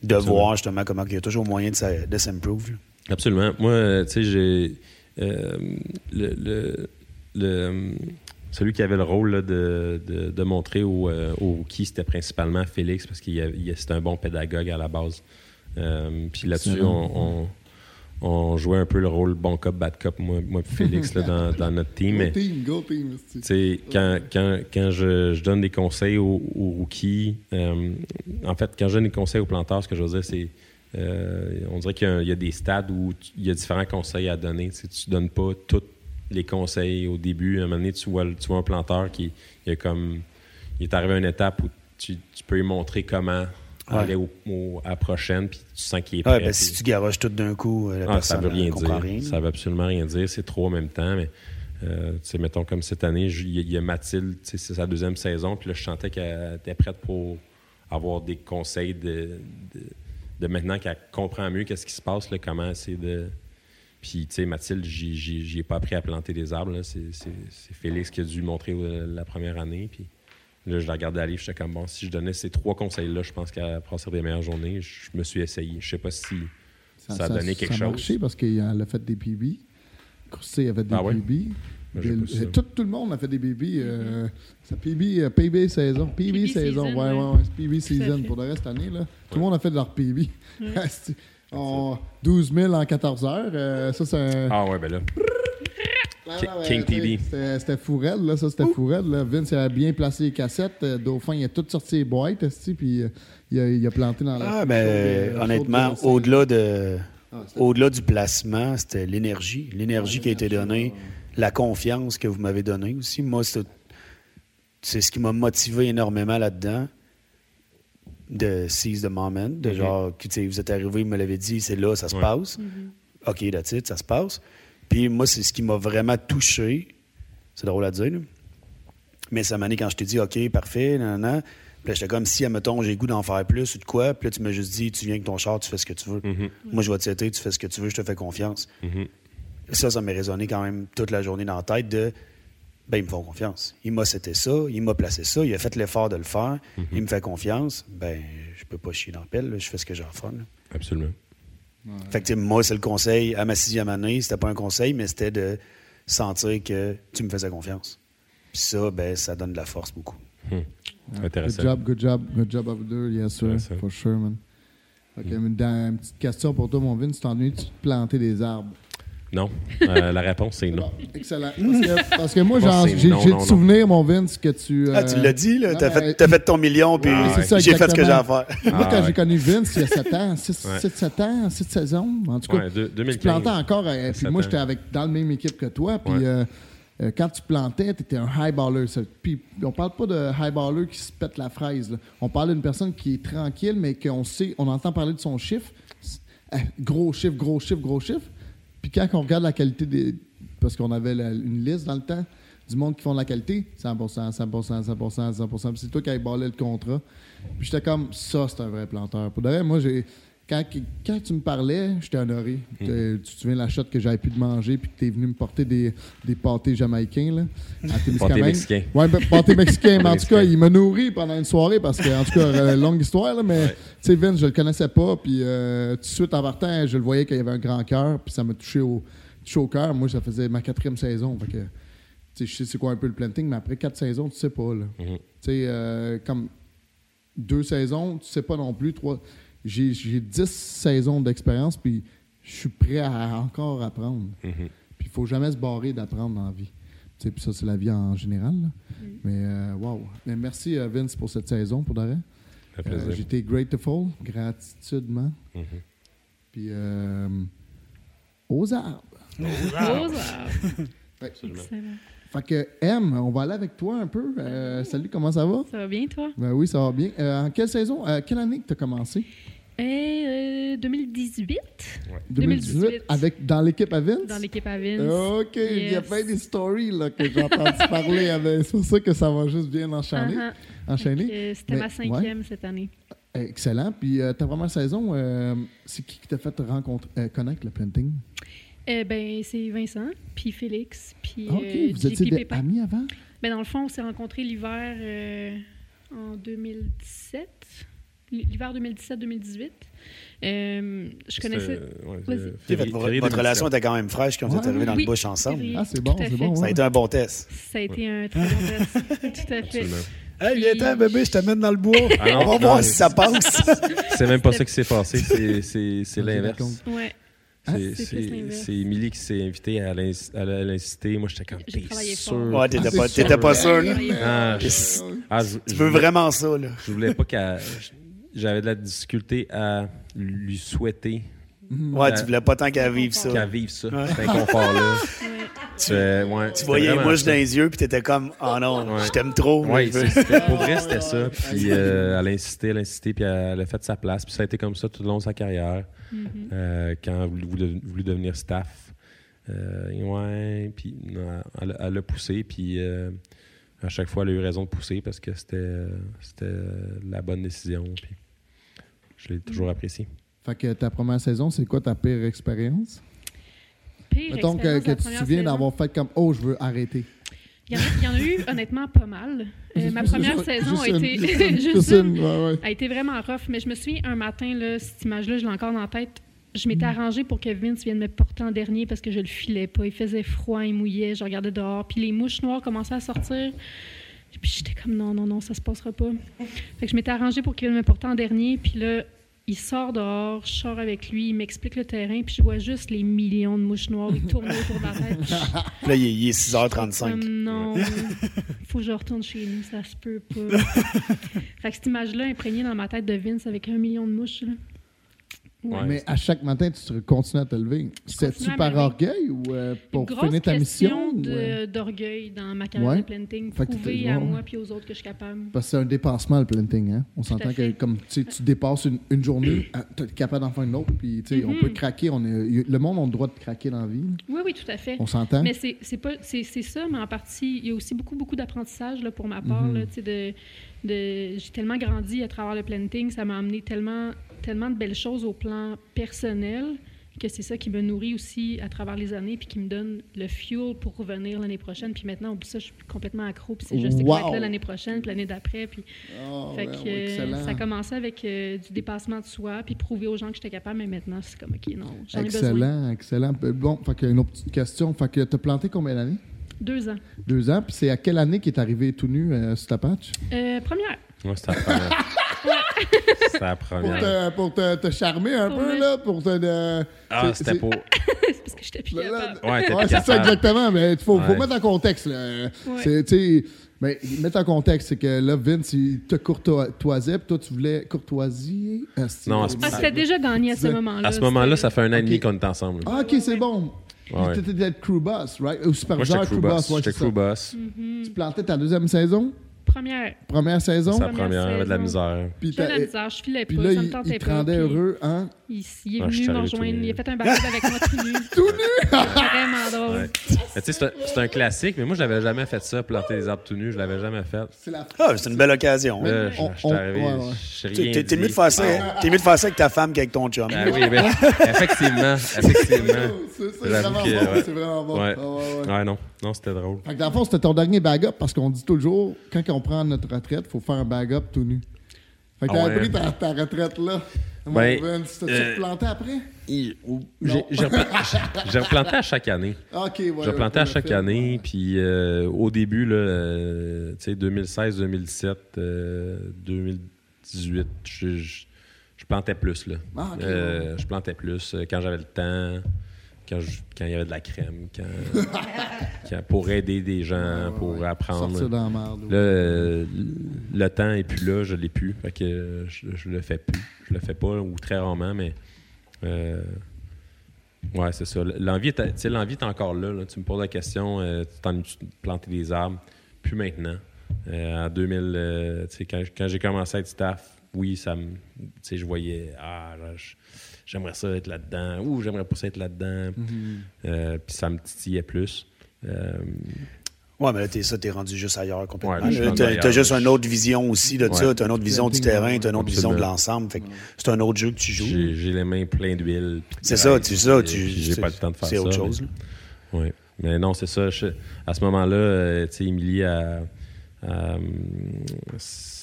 de voir justement comment il y a toujours moyen de, de s'improve.
Absolument. Moi, tu sais, j'ai. euh, le, le- le- celui qui avait le rôle là, de, de- de montrer aux, euh, aux rookies, c'était principalement Félix, parce qu'il c'était un bon pédagogue à la base. Euh, puis là-dessus, on, on- on jouait un peu le rôle bon cop, bad cop, moi, Félix, là, dans, dans notre team. Mais,
Go team, go team.
Quand, quand, quand je, je donne des conseils aux, aux rookies, euh, en fait, quand je donne des conseils aux planteurs, ce que je veux dire, c'est. euh, on dirait qu'il y a, il y a des stades où tu- il y a différents conseils à donner. Tu ne donnes pas tous les conseils au début. À un moment donné, tu vois, tu vois un planteur qui il est comme. Il est arrivé à une étape où tu, tu peux lui montrer comment
Ouais.
aller au, au- à la prochaine, puis tu sens qu'il est prêt.
Ouais, ben,
puis-
si tu garoches tout d'un coup, euh, la
ah, ça
personne
veut rien dire.
rien.
Ça veut absolument rien dire. C'est trop en même temps. Mais, euh, mettons comme cette année, il y, a- il y a Mathilde, c'est sa deuxième saison. Puis là, je sentais qu'elle était prête pour avoir des conseils de, de, de maintenant qu'elle comprend mieux qu'est-ce qui se passe, là, comment c'est de. Puis, tu sais, Mathilde, j'y ai pas appris à planter des arbres. C'est Félix qui a dû montrer euh, la première année. Puis, Là, je la regardais aller, j'étais comme bon, si je donnais ces trois conseils-là, je pense qu'elle passer des meilleures journées. Je me suis essayé. Je sais pas si ça, a donné quelque
ça a
chose.
marché parce qu'il a fait des PB. Coursier a fait des
Ah ouais?
PB.
J'ai ça.
tout, tout le monde a fait des PB. euh, c'est PB, euh, PB saison. PB,
PB
saison.
season,
ouais,
ouais.
ouais, PB season. Pour le reste, année, là, tout le monde a fait de leur PB. C'est- on- 12 000 en 14 heures. euh, ça, c'est un.
Ah ouais, ben là.
Ah,
King- PB.
C'était fourrel, là. Ça, c'était fourrel. Là. Vince il a bien placé les cassettes. euh, Dauphin, il a tout sorti les boîtes, puis euh, il, a, il a planté dans la.
Ah, ben,
euh,
honnêtement, au-delà de.
Ah,
Au-delà du placement, c'était l'énergie. L'énergie qui a été donnée, la confiance que vous m'avez donnée aussi. Moi, c'est c'est ce qui m'a motivé énormément là-dedans. De seize the moment. De
Mhm.
genre, que, tu sais, vous êtes arrivé, vous me l'avez dit, c'est là, ça se
Ouais.
passe. OK, that's it, ça se passe. Puis moi, c'est ce qui m'a vraiment touché. C'est drôle à dire, là. Mais ça m'a dit quand je t'ai dit, OK, parfait, nan, nan. Puis là, j'étais comme si, admettons, j'ai le goût d'en faire plus ou de quoi. Puis là, tu m'as juste dit, tu viens avec ton char, tu fais ce que tu veux.
Mhm,
Moi, je vais te citer, tu fais ce que tu veux, je te fais confiance.
mhm.
Ça, ça m'a résonné quand même toute la journée dans la tête de, ben, ils me font confiance. Il m'a cité ça, il m'a placé ça, il a fait l'effort de le faire, il me fait confiance. Ben, je peux pas chier dans la pelle, là, je fais ce que faire. là.
Absolument.
Fait que, tu sais, moi, c'est le conseil à ma sixième année. C'était pas un conseil, mais c'était de sentir que tu me faisais confiance. Puis ça, ben, ça donne de la force beaucoup.
Good
Intéressant.
job, good job, good job of deux, yes sir, for sure, man. Ok, mais dans- une petite question pour toi, mon Vince, tu t'ennuies-tu de planter des arbres?
Non. Euh, la réponse, c'est non.
Excellent. Parce que, parce que moi, j'ai le souvenir, mon Vince, que tu.
Ah, tu
euh,
l'as dit, là. T'as fait, t'as fait ton million, puis
Ouais, c'est ça,
j'ai fait ce que j'ai à faire.
Moi,
Ah,
quand
ouais.
j'ai connu Vince, il y a 7 ans, 6,
Ouais.
7 ans, 6 saisons, en tout cas.
Ouais,
tu
2015.
plantais encore. euh, puis moi, j'étais avec, dans la même équipe que toi. Puis
Ouais.
euh, euh, quand tu plantais, tu étais un high baller. Puis on parle pas de high baller qui se pète la fraise. là. On parle d'une personne qui est tranquille, mais qu'on sait, on entend parler de son chiffre. Euh, gros chiffre, gros chiffre, gros chiffre. Puis quand on regarde la qualité des. Parce qu'on avait une liste dans le temps du monde qui font de la qualité 100%, 100%, 100%, 100%. Puis c'est toi qui as ballé le contrat. Puis j'étais comme, ça, c'est un vrai planteur. Pour de moi, j'ai. Quand, quand tu me parlais, j'étais honoré.
Mm.
T'es- Tu te souviens de la shot que j'avais pu de manger puis que tu es venu me porter des, des pâtés jamaïcains là, à Témiscamingue?
mexicains.
Ouais, ben, pâtés mexicains. mais en tout cas, il m'a nourri pendant une soirée parce que, en tout cas, euh, longue histoire, là, mais tu sais, Vince, je le connaissais pas. Puis euh, tout de suite en partant, je le voyais qu'il y avait un grand cœur. Puis ça m'a touché au, touché au cœur. Moi, ça faisait ma quatrième saison. Fait que, tu sais, je sais c'est quoi un peu le planting, mais après quatre saisons, tu sais pas. Là.
Mhm.
Tu sais, euh, comme deux saisons, tu sais pas non plus. Trois. J'ai, j'ai dix saisons d'expérience, puis je suis prêt à encore apprendre.
Mhm.
Puis il faut jamais se barrer d'apprendre dans la vie. Tu sais, puis ça, c'est la vie en général. là. Mais, euh, wow. Mais merci, euh, Vince, pour cette saison, pour d'arrêt.
Fait plaisir.
J'étais grateful, gratitudement.
Mhm.
Puis, euh, aux arbres.
Aux arbres.
Ouais.
Absolument.
Excellent.
Fait que, M, on va aller avec toi un peu. Euh, salut, comment ça va?
Ça va bien, toi?
Ben oui, ça va bien. Euh, en quelle saison, euh, quelle année que tu as commencé?
Et, euh, 2018,
2018.
2018.
Avec, dans l'équipe à Vince?
dans l'équipe à Vince.
OK, il y a plein des stories là, que j'ai entendu parler. C'est pour ça que ça va juste bien enchaîner.
Euh, C'était ma cinquième cette année.
Excellent. Puis euh, ta première saison, euh, c'est qui qui t'a fait rencontrer, euh, connaître le planting?
Eh ben, c'est Vincent, puis Félix, puis
OK,
euh,
vous étiez des
Pépin.
amis avant?
Ben, dans le fond, on s'est rencontrés l'hiver euh, en 2017. L'hiver 2017-2018. Euh, je connaissais.
Ouais, euh, février-
votre, votre
2017.
relation était quand même fraîche quand vous êtes
Ouais,
arrivés dans
oui.
le bush ensemble.
Ah, c'est bon, c'est bon.
Ça a
ouais.
été un bon test.
Ça a été un très bon test. Tout à fait.
Absolument.
Hey, viens-ten, bébé, je t'amène dans le bois.
Ah non,
On va
non,
voir
mais-
si ça passe.
C'est même pas ça qui s'est passé. C'est, c'est
Vas-y,
l'inverse.
Ouais.
C'est, Émilie qui s'est invitée à, l'inciter. Moi, j'étais comme, t'es sûr?
Ouais, t'étais
Ah,
pas, pas sûr, là.
Ah, je,
Yes.
ah, je-
Tu veux vraiment ça, là.
Je voulais pas qu'elle. J'avais de la difficulté à lui souhaiter
Ouais, tu voulais pas tant qu'elle vive ça.
qu'elle vive ça, cet inconfort-là.
Ouais.
Tu, ouais,
voyais les mouches dans les yeux, puis t'étais comme, oh non,
Ouais.
je t'aime trop.
Oui,
je veux-
c'était, pour vrai, c'était ça. Puis euh, elle a insisté, elle a insisté, puis elle a fait sa place. Puis ça a été comme ça tout le long de sa carrière.
Mhm.
Euh, quand elle a voulu, devenir staff. Euh, ouais, puis elle, a- elle a poussé, puis euh, à chaque fois, elle a eu raison de pousser parce que c'était, c'était la bonne décision. Puis je l'ai toujours apprécié.
Fait que ta première saison, c'est quoi ta pire expérience?
Pire
Mettons que,
expérience
que tu te souviens d'avoir fait comme Oh, je veux arrêter.
Il y, en a, il y en a eu honnêtement pas mal. Euh, ma première saison a été.
une, juste une, ouais, ouais.
a été vraiment rough, mais je me souviens un matin, là, cette image-là, je l'ai encore dans la tête. Je m'étais arrangée pour que Vince vienne me porter en dernier parce que je le filais pas. Il faisait froid, il mouillait, je regardais dehors, puis les mouches noires commençaient à sortir. Puis j'étais comme non, non, non, ça se passera pas. Fait que je m'étais arrangée pour qu'il vienne me porter en dernier, puis là, il sort dehors, je sors avec lui, il m'explique le terrain, puis je vois juste les millions de mouches noires, ils tournent autour de la tête. je-
Là, il est, il est 6h35.
comme non, faut que je retourne chez nous, ça se peut pas. fait que cette image-là imprégnée dans ma tête de Vince avec un million de mouches, là. Ouais.
Mais à chaque matin, tu te- continues à te lever. C'est-tu par orgueil ou euh, pour
grosse
finir ta mission?
question
euh,
d'orgueil dans ma carrière
Ouais.
de planting.
Fait
Prouver à moi puis aux autres que je suis capable.
Parce que c'est un dépassement, le planting. Hein? On s'entend que comme tu dépasses une, une journée, tu es capable d'en faire une autre. Puis, on peut craquer. On est, le monde a le droit de craquer dans la vie.
Oui, oui, tout à fait.
On s'entend?
Mais c'est ça, mais en partie, il y a aussi beaucoup, beaucoup d'apprentissage pour ma part.
Mhm.
de, J'ai tellement grandi à travers le planting, ça m'a amené tellement, tellement de belles choses au plan personnel que c'est ça qui me nourrit aussi à travers les années puis qui me donne le fuel pour revenir l'année prochaine. Puis maintenant, oublie ça, je suis complètement accro. Puis c'est juste que
Wow!
là l'année prochaine, puis l'année d'après. Puis
Oh,
Fait que euh,
excellent.
ça a commencé avec euh, du dépassement de soi, puis prouver aux gens que j'étais capable, mais maintenant, c'est comme, OK, non, j'en ai besoin.
Excellent, excellent. Bon, fait que une autre petite question. Fait que tu as planté combien d'années?
Deux ans.
Deux ans. Puis c'est à quelle année qu'il est arrivé tout nu euh, sur ta patch?
Euh, première.
Ouais, c'était la première. C'était la
Pour,
première.
te, pour te, te charmer un peu, là? Pour te. de-
Ah,
c'est-
c'était
c'est-
pour.
c'est parce que j'étais plus
Là.
Ouais, t'es
Ouais,
plus
c'est ça
capable.
exactement, mais il faut, faut
Ouais.
mettre en contexte. Là.
Ouais.
C'est, tu sais, mais mettre en contexte, c'est que là, Vince, il te courtoisait, puis toi, tu voulais courtoisier? Asti,
Non,
euh,
c'est
Ah, c'était déjà gagné à ce
C'est-
moment-là.
À ce moment-là, ça fait un an et demi
Ok.
qu'on est ensemble.
Ah, ok, c'est bon.
Ouais.
Tu étais crew boss, right? Ou
Moi,
superviseur
j'étais crew boss.
ouais,
J'étais
c'est
crew
ça.
boss.
Tu plantais ta deuxième saison,
Première.
première saison,
Sa
Première
première, avait de la
saison.
misère.
puis
de la misère, je filais
puis
pas,
là,
ça me
il,
tentait
il te
pas.
rendait
puis
heureux, hein?
Il, il est
Ah,
venu me rejoindre, il a fait un baptême avec moi tout nu.
Tout nu!
Vraiment drôle.
Ouais. Tu sais, c'est un- classique, mais moi, je l'avais jamais fait ça, planter des arbres tout nus. Je l'avais jamais fait.
C'est la
Ah, c'est une belle occasion.
Là,
on-
je suis arrivé,
ouais, ouais.
j'ai
T'es mieux de faire ça. Avec ta femme qu'avec ton chum.
Ah oui, ben, effectivement, effectivement.
C'est vraiment bon, c'est vraiment bon.
Ouais.
Ah. Ouais,
non, non, c'était drôle.
Fait que dans le fond, c'était ton dernier bag-up parce qu'on dit toujours, quand on prend notre retraite, il faut faire un bag-up tout nu. Fait que
Ah
t'avais
ouais.
pris ta, ta retraite là.
Ben,
t'as-tu
euh,
replanté après?
J'ai j'ai repla- j'ai replanté à chaque année.
Ah, ok, ouais.
J'ai replanté
ouais,
à chaque
fait.
année, puis euh, au début, là, euh, tu sais, 2016, 2017, euh, 2018, je, je- je plantais plus, là.
Ah, ok,
Euh, Je plantais plus euh, quand j'avais le temps, quand, je- quand il y avait de la crème, quand, quand- pour aider des gens, pour apprendre.
Sortir dans.
Là, euh, le temps est plus là, je l'ai plus. Fait que je, je le fais plus. Je le fais pas, ou très rarement, mais. euh, ouais, c'est ça. L'envie est, l'envie est encore là, là. Tu me poses la question, euh, tu de planter des arbres? Plus maintenant. Euh, en 2000, euh, quand, quand j'ai commencé à être staff, oui, ça me. Tu sais, je voyais, ah, je- j'aimerais ça être là-dedans, ou j'aimerais pas ça être là-dedans.
Mhm.
Euh, Puis ça me titillait plus. Euh,
Ouais, mais là, t'es ça, t'es rendu juste ailleurs complètement.
Ouais,
T'as juste une autre vision aussi de ça.
Ouais.
T'as une autre vision du terrain, t'as une autre vision de l'ensemble. Fait que c'est un autre jeu que tu joues.
J'ai j'ai les mains pleines d'huile.
C'est ça, tu ça, tu.
J'ai
c'est-
pas le temps de faire ça.
C'est autre
mais-
chose. là.
Oui. Mais non, c'est ça. je- à ce moment-là, euh, tu sais, Émilie, s-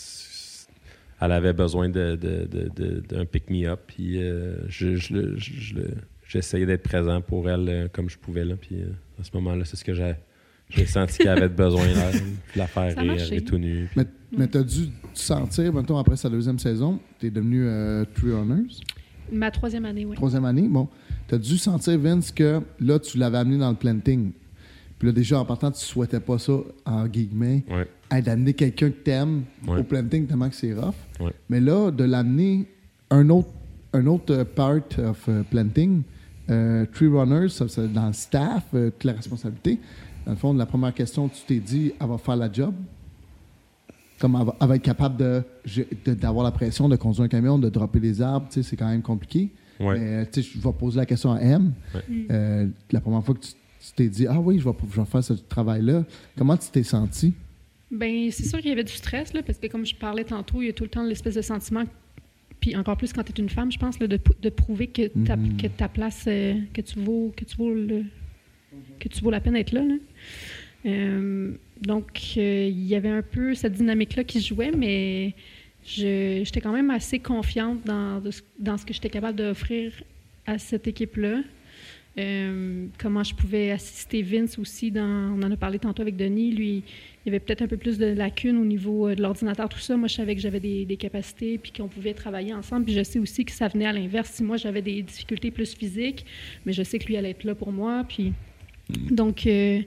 elle avait besoin de, de- de- de- d'un pick-me-up. Puis euh, je, je je- je j'essayais d'être présent pour elle euh, comme je pouvais. Là, puis euh, à ce moment-là, c'est ce que j'ai, j'ai senti qu'elle avait besoin. Là, de la faire rire tout nu.
Mais, mais t'as dû sentir, mettons, après sa deuxième saison, t'es devenu euh, Tree Runners,
Ma troisième année, oui.
troisième année, bon, t'as dû sentir, Vince, que là, tu l'avais amené dans le planting. Puis là, déjà, en partant, tu souhaitais pas ça, en guillemets,
Ouais.
d'amener quelqu'un que t'aimes
Ouais.
au planting tellement que c'est rough.
Ouais.
Mais là, de l'amener un autre, un autre euh, part of euh, planting, euh, Tree Runners, ça, dans le staff, euh, toute la responsabilité. Dans le fond, la première question, tu t'es dit, elle va faire la job? Comme elle va, elle va être capable de, de- d'avoir la pression de conduire un camion, de dropper les arbres, c'est quand même compliqué.
Ouais.
Mais je vais poser la question à M.
Ouais.
Euh, la première fois que tu, tu t'es dit, ah oui, je vais, je vais faire ce travail-là, comment tu t'es senti?
Ben, c'est sûr qu'il y avait du stress, là, parce que comme je parlais tantôt, il y a tout le temps l'espèce de sentiment, puis encore plus quand tu es une femme, je pense, là, de, de prouver que ta,
Mhm.
que ta place, euh, que tu vaux, que tu vaux le, que tu vaux la peine d'être là. là. Euh, donc, euh, il y avait un peu cette dynamique-là qui jouait, mais je- j'étais quand même assez confiante dans, de dans ce que j'étais capable d'offrir à cette équipe-là. Euh, comment je pouvais assister Vince aussi, dans, on en a parlé tantôt avec Denis, lui, il y avait peut-être un peu plus de lacunes au niveau euh, de l'ordinateur, tout ça. Moi, je savais que j'avais des, des capacités, puis qu'on pouvait travailler ensemble. Puis je sais aussi que ça venait à l'inverse. Si moi, j'avais des difficultés plus physiques, mais je sais que lui allait être là pour moi. Puis, donc, euh,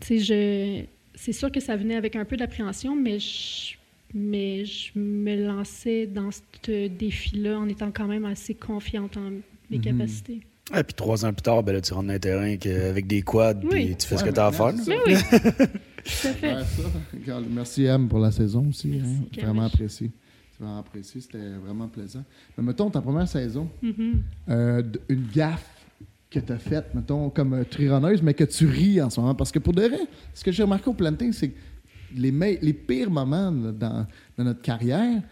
tu sais, je, c'est sûr que ça venait avec un peu d'appréhension, mais je, mais je me lançais dans ce défi-là en étant quand même assez confiante en mes
Mhm.
capacités.
Et puis trois ans plus tard, ben là, tu rentres dans un terrain avec, avec des quads,
Oui.
puis tu fais ce que tu as à faire.
Mais oui, tout à fait.
Ouais, ça. Regarde, Merci, M, pour la saison aussi.
Merci,
hein. Vraiment apprécié. C'est Vraiment apprécié. C'était vraiment plaisant. Mais mettons, ta première saison,
Mhm.
euh, une gaffe que tu as faite, mettons, comme euh, trironneuse, mais que tu ris en ce moment. Parce que pour de vrai, ce que j'ai remarqué au planting, c'est que les, me- les pires moments là, dans, dans notre carrière,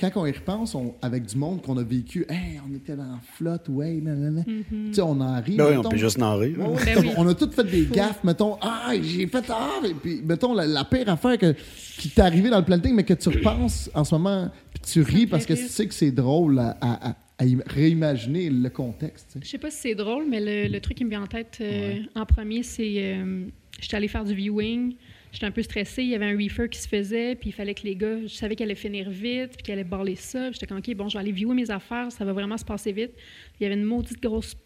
quand on y repense, on- avec du monde qu'on a vécu, hey, on était dans la flotte, ouais, nanana. Tu sais, on en rit.
Ben oui, on peut juste en rire.
Ouais, ouais,
Ben oui.
On a tous fait des gaffes, mettons, ah, j'ai fait ah, et puis mettons la, la pire affaire que, qui t'est arrivée dans le planting, mais que tu repenses en ce moment, puis tu ris parce que tu sais que c'est drôle à, à- à- à im- réimaginer le contexte.
Je sais pas si c'est drôle, mais le, le truc qui me vient en tête euh, en premier, c'est euh, j'étais allée faire du viewing. J'étais un peu stressée. Il y avait un reefer qui se faisait, puis il fallait que les gars, je savais qu'elle allait finir vite, puis qu'elle allait barler ça. J'étais comme, OK, bon, je vais aller viewer mes affaires, ça va vraiment se passer vite. Puis il y avait une maudite grosse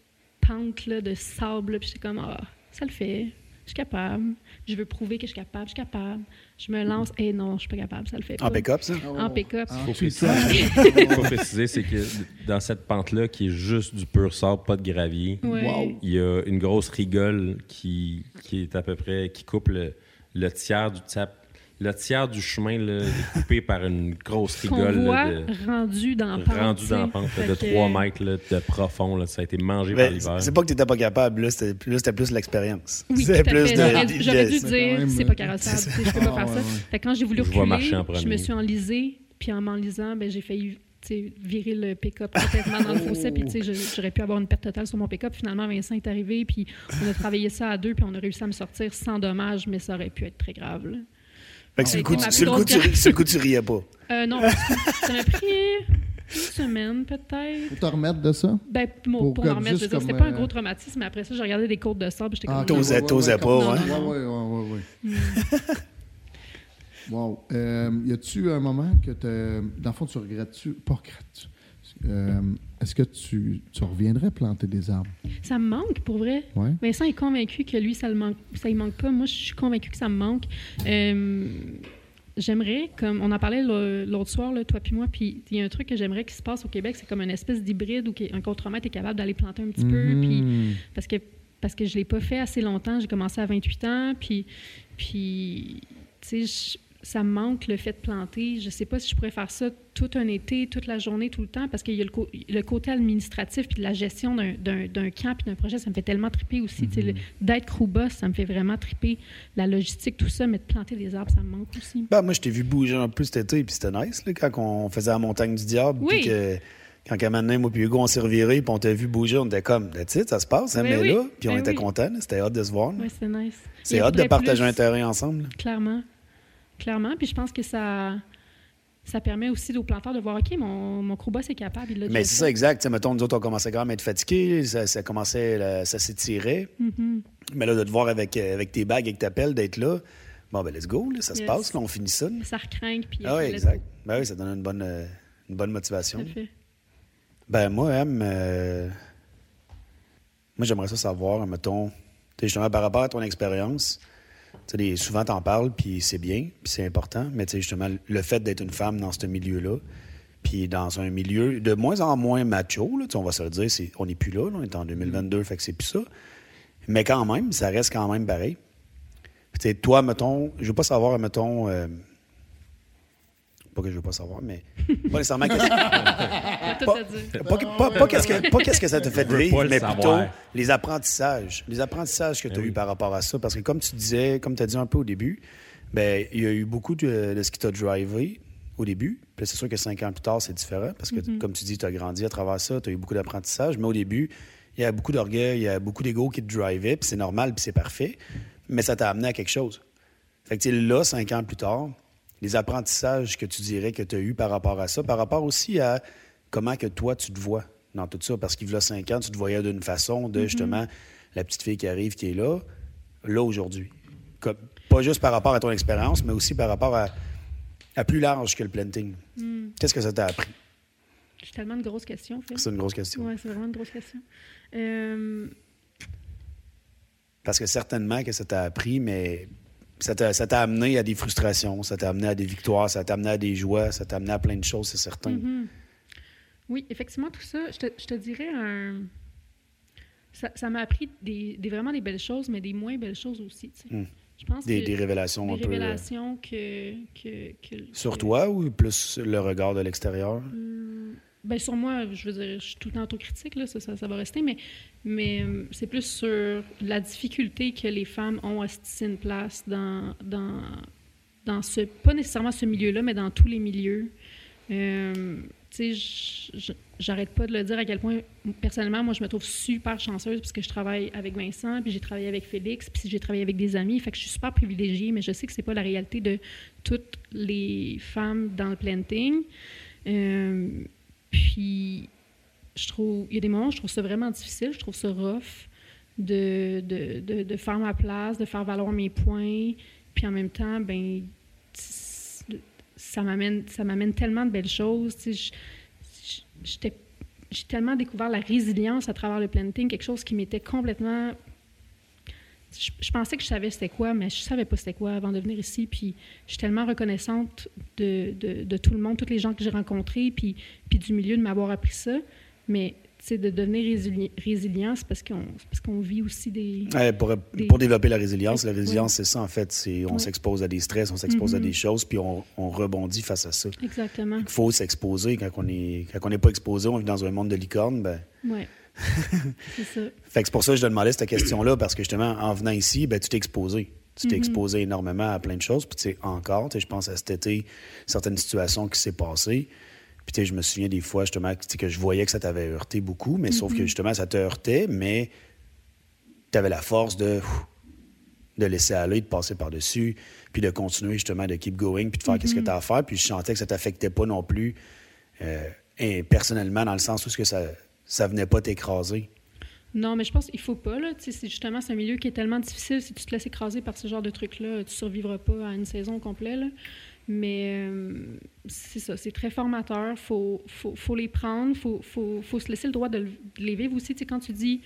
pente là, de sable, puis j'étais comme, ah, ça le fait. Je suis capable. Je veux prouver que je suis capable. Je suis capable. Je me lance. Et non, je suis pas capable. Ça le fait pas.
En pick-up, ça?
En pick-up.
Ah,
Faut
tu
préciser,
sais.
faut préciser, c'est que dans cette pente-là, qui est juste du pur sable, pas de gravier,
Ouais.
Wow.
il y a une grosse rigole qui, qui est à peu près qui coupe le, le tiers du tap- le tiers du chemin là, est coupé par une grosse rigole
voit
là, de,
rendu dans la pente.
rendu dans la pente là, de
que-
3 mètres là, de profond. là. ça a été mangé par
Ben,
l'hiver.
c'est pas que tu n'étais pas capable, là, c'était plus, plus l'expérience.
Oui, à
plus de-
J'aurais,
de-
j'aurais dû
C'est
dire,
même,
c'est pas carrossable,
c'est
je peux pas faire ça. Fait quand j'ai voulu
Je
reculer,
en
je me suis enlisée, puis en m'enlisant, ben, j'ai failli virer le pick-up complètement dans le fossé, puis tu sais, j'aurais pu avoir une perte totale sur mon pick-up. Finalement, Vincent est arrivé, puis on a travaillé ça à deux, puis on a réussi à me sortir sans dommage, mais ça aurait pu être très grave. là.
Fait que sur le coup, le coup, tu,
grosse
sur le coup, tu riais pas.
Euh, non, ça m'a pris une semaine peut-être.
Faut te remettre de ça?
Ben, pour,
Pour
pour remettre, je veux dire, c'était pas un
euh,
gros traumatisme, mais après ça, j'ai regardé des côtes de sable, j'étais
Ah,
comme...
Ouais,
t'osais pas, hein?
Ouais, ouais, ouais, ouais, ouais.
Hmm.
Wow. Euh, y a-tu un moment que t'as- dans le fond, tu regrettes-tu, pas regrettes-tu, euh, est-ce que tu, tu reviendrais planter des arbres?
Ça me manque, pour vrai.
Ouais.
Vincent est convaincu que lui, ça ne manque, ça manque pas. Moi, je suis convaincue que ça me manque. Euh, j'aimerais, comme on en parlait l'autre soir, là, toi puis moi, puis il y a un truc que j'aimerais qui se passe au Québec, c'est comme une espèce d'hybride où un contremaître est capable d'aller planter un petit peu, puis
Mhm.
parce que parce que je l'ai pas fait assez longtemps. J'ai commencé à 28 ans, puis puis tu sais, je- ça me manque le fait de planter. Je sais pas si je pourrais faire ça tout un été, toute la journée, tout le temps, parce qu'il y a le, côté administratif puis de la gestion d'un- camp puis d'un projet, ça me fait tellement triper aussi. Le- D'être crew boss, ça me fait vraiment triper. La logistique, tout ça, mais de planter des arbres, ça me manque aussi.
Ben, moi, je t'ai vu bouger un peu cet été, puis c'était nice, là, quand on faisait la montagne du diable.
Oui.
Puis que, quand à un moment donné, moi puis Hugo, on s'est reviré, puis on t'a vu bouger, on était comme, it, ça se passe, hein,
Ben
mais
oui.
là, puis on
Ben
était
oui.
contents, c'était hâte de se voir.
Oui, c'est nice.
C'est hâte de
faudrait
partager
plus,
un terrain ensemble. là.
Clairement. Clairement. Puis je pense que ça, ça permet aussi aux planteurs de voir, OK, mon, mon crew boss est capable. Il
Mais c'est ça, exact. Tu sais, mettons, nous autres, on commençait quand même à être fatigués, ça, ça commençait, là, ça s'étirait.
Mhm.
Mais là, de te voir avec, euh, avec tes bagues et que t'appelles, d'être là, bon, ben, let's go, là, ça se passe, là, on finit ça. là.
Ça recrinque. Puis
Ah oui, exact. Ben oui, ça donne une bonne, euh, une bonne motivation.
Fait.
Ben, moi, euh, moi, j'aimerais ça savoir, mettons, justement, par rapport à ton expérience, les- souvent, t'en parles, puis c'est bien, puis c'est important, mais tu sais, justement, le fait d'être une femme dans ce milieu-là, puis dans un milieu de moins en moins macho, là, on va se le dire, c'est- on n'est plus là, là, on est en 2022, fait que c'est plus ça. Mais quand même, ça reste quand même pareil. Puis, tu sais, toi, mettons, je veux pas savoir, mettons, euh, pas que je veux pas savoir, mais pas nécessairement que-
T'as tout
pas- pas, que- pas- pas qu'est-ce que, pas qu'est-ce que ça te fait
veux
vivre, mais
savoir.
plutôt les apprentissages. Les apprentissages que tu as
oui.
eu par rapport à ça. Parce que comme tu disais, comme tu as dit un peu au début, ben il y a eu beaucoup de, de ce qui t'a drivé au début. Puis c'est sûr que cinq ans plus tard, c'est différent. Parce que, comme tu dis, tu as grandi à travers ça, tu as eu beaucoup d'apprentissage. Mais au début, il y a beaucoup d'orgueil, il y a beaucoup d'ego qui te drivait, puis c'est normal, puis c'est parfait. mais ça t'a amené à quelque chose. Fait que là, cinq ans plus tard, les apprentissages que tu dirais que tu as eu par rapport à ça, par rapport aussi à comment que toi, tu te vois dans tout ça. Parce qu'il y a cinq ans, tu te voyais d'une façon de, justement, la petite fille qui arrive, qui est là, là, aujourd'hui. Pas juste par rapport à ton expérience, mais aussi par rapport à, à plus large que le planting.
Hmm.
Qu'est-ce que ça t'a appris?
C'est tellement une grosse question.
C'est une grosse question.
Ouais, c'est vraiment une grosse question. Euh,
Parce que certainement que ça t'a appris, mais ça t'a amené à des frustrations, ça t'a amené à des victoires, ça t'a amené à des joies, ça t'a amené à plein de choses, c'est certain.
mhm. Oui, effectivement, tout ça, je te, je te dirais un. Ça m'a appris des, des- vraiment des belles choses, mais des moins belles choses aussi. tu sais.
Hmm.
Je pense
Des,
que
des révélations
des
un peu. euh,
révélations que, que, que-
sur toi ou plus le regard de l'extérieur?
Hum, Ben sur moi, je veux dire, je suis tout le temps autocritique, là, ça, ça, va rester, mais, mais hum, c'est plus sur la difficulté que les femmes ont à se tisser une place dans, dans, dans ce, pas nécessairement ce milieu-là, mais dans tous les milieux. Hum, tu sais, j'arrête pas de le dire à quel point, personnellement, moi, je me trouve super chanceuse parce que je travaille avec Vincent, puis j'ai travaillé avec Félix, puis j'ai travaillé avec des amis. Fait que je suis super privilégiée, mais je sais que c'est pas la réalité de toutes les femmes dans le planting. Euh, puis, je trouve, il y a des moments où je trouve ça vraiment difficile, je trouve ça rough de, de, de, de faire ma place, de faire valoir mes points. Puis en même temps, ben, ça m'amène, tellement de belles choses. J'ai tellement découvert la résilience à travers le planting, quelque chose qui m'était complètement. Je, je pensais que je savais c'était quoi, mais je savais pas c'était quoi avant de venir ici. Puis je suis tellement reconnaissante de, de, de tout le monde, tous les gens que j'ai rencontrés, puis, puis du milieu de m'avoir appris ça. Mais sais, de devenir résili- résilient, c'est parce qu'on c'est parce qu'on vit aussi des.
Ouais, pour,
Des-
pour développer la résilience, la résilience, c'est ça, en fait. C'est, on s'expose à des stress, on s'expose à
Mhm.
des choses, puis on, on rebondit face à ça.
Exactement.
Il faut s'exposer. Quand on est, quand on n'est pas exposé, on vit dans un monde de licorne, ben,
Ouais. C'est ça.
Fait que c'est pour ça que je te demandais cette question-là, parce que justement, en venant ici, ben, tu t'es exposé. Tu t'es
Mhm.
exposé énormément à plein de choses. Puis, tu sais, encore, tu sais, je pense à cet été, certaines situations qui s'est passées. Puis, tu sais, je me souviens des fois, justement, que, que je voyais que ça t'avait heurté beaucoup, mais sauf que, justement, ça te heurtait, mais tu avais la force de, de laisser aller, de passer par-dessus, puis de continuer, justement, de keep going, puis de faire qu'est-ce que tu as à faire. Puis, je sentais que ça t'affectait pas non plus, euh, et personnellement, dans le sens où ce que ça, ça venait pas t'écraser.
Non, mais je pense qu'il faut pas. Là. Tu sais, C'est justement c'est un milieu qui est tellement difficile. Si tu te laisses écraser par ce genre de trucs-là, tu survivras pas à une saison complète. là. Mais euh, c'est ça, c'est très formateur. faut, faut, faut les prendre. faut, faut, faut se laisser le droit de, le- de les vivre aussi. Tu sais, quand tu dis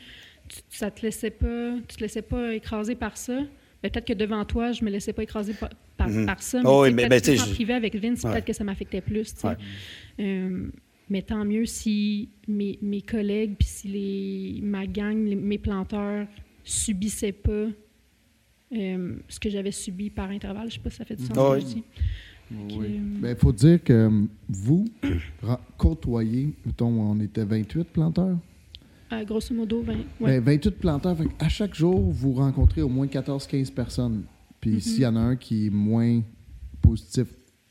tu, ça te laissait pas, tu te laissais pas écraser par ça, ben, peut-être que devant toi, je me laissais pas écraser par, par,
Mhm.
par ça.
Oh oui, mais- ben, tu sais,
plus en
je-
privé avec Vince,
Ouais.
peut-être que ça m'affectait plus.
Ouais.
Euh, mais tant mieux si mes, mes collègues, puis si les, ma gang, les- mes planteurs subissaient pas euh, ce que j'avais subi par intervalle. Je sais pas si ça fait du sens.
Ah
je dis.
Oui.
euh,
Ben, il faut dire que euh, vous côtoyez, mettons, on était 28 planteurs?
Euh, grosso modo, 20. Ouais.
Ben, 28 planteurs. Fait à chaque jour, vous rencontrez au moins 14-15 personnes. Puis
Mhm.
s'il y en a un qui est moins positif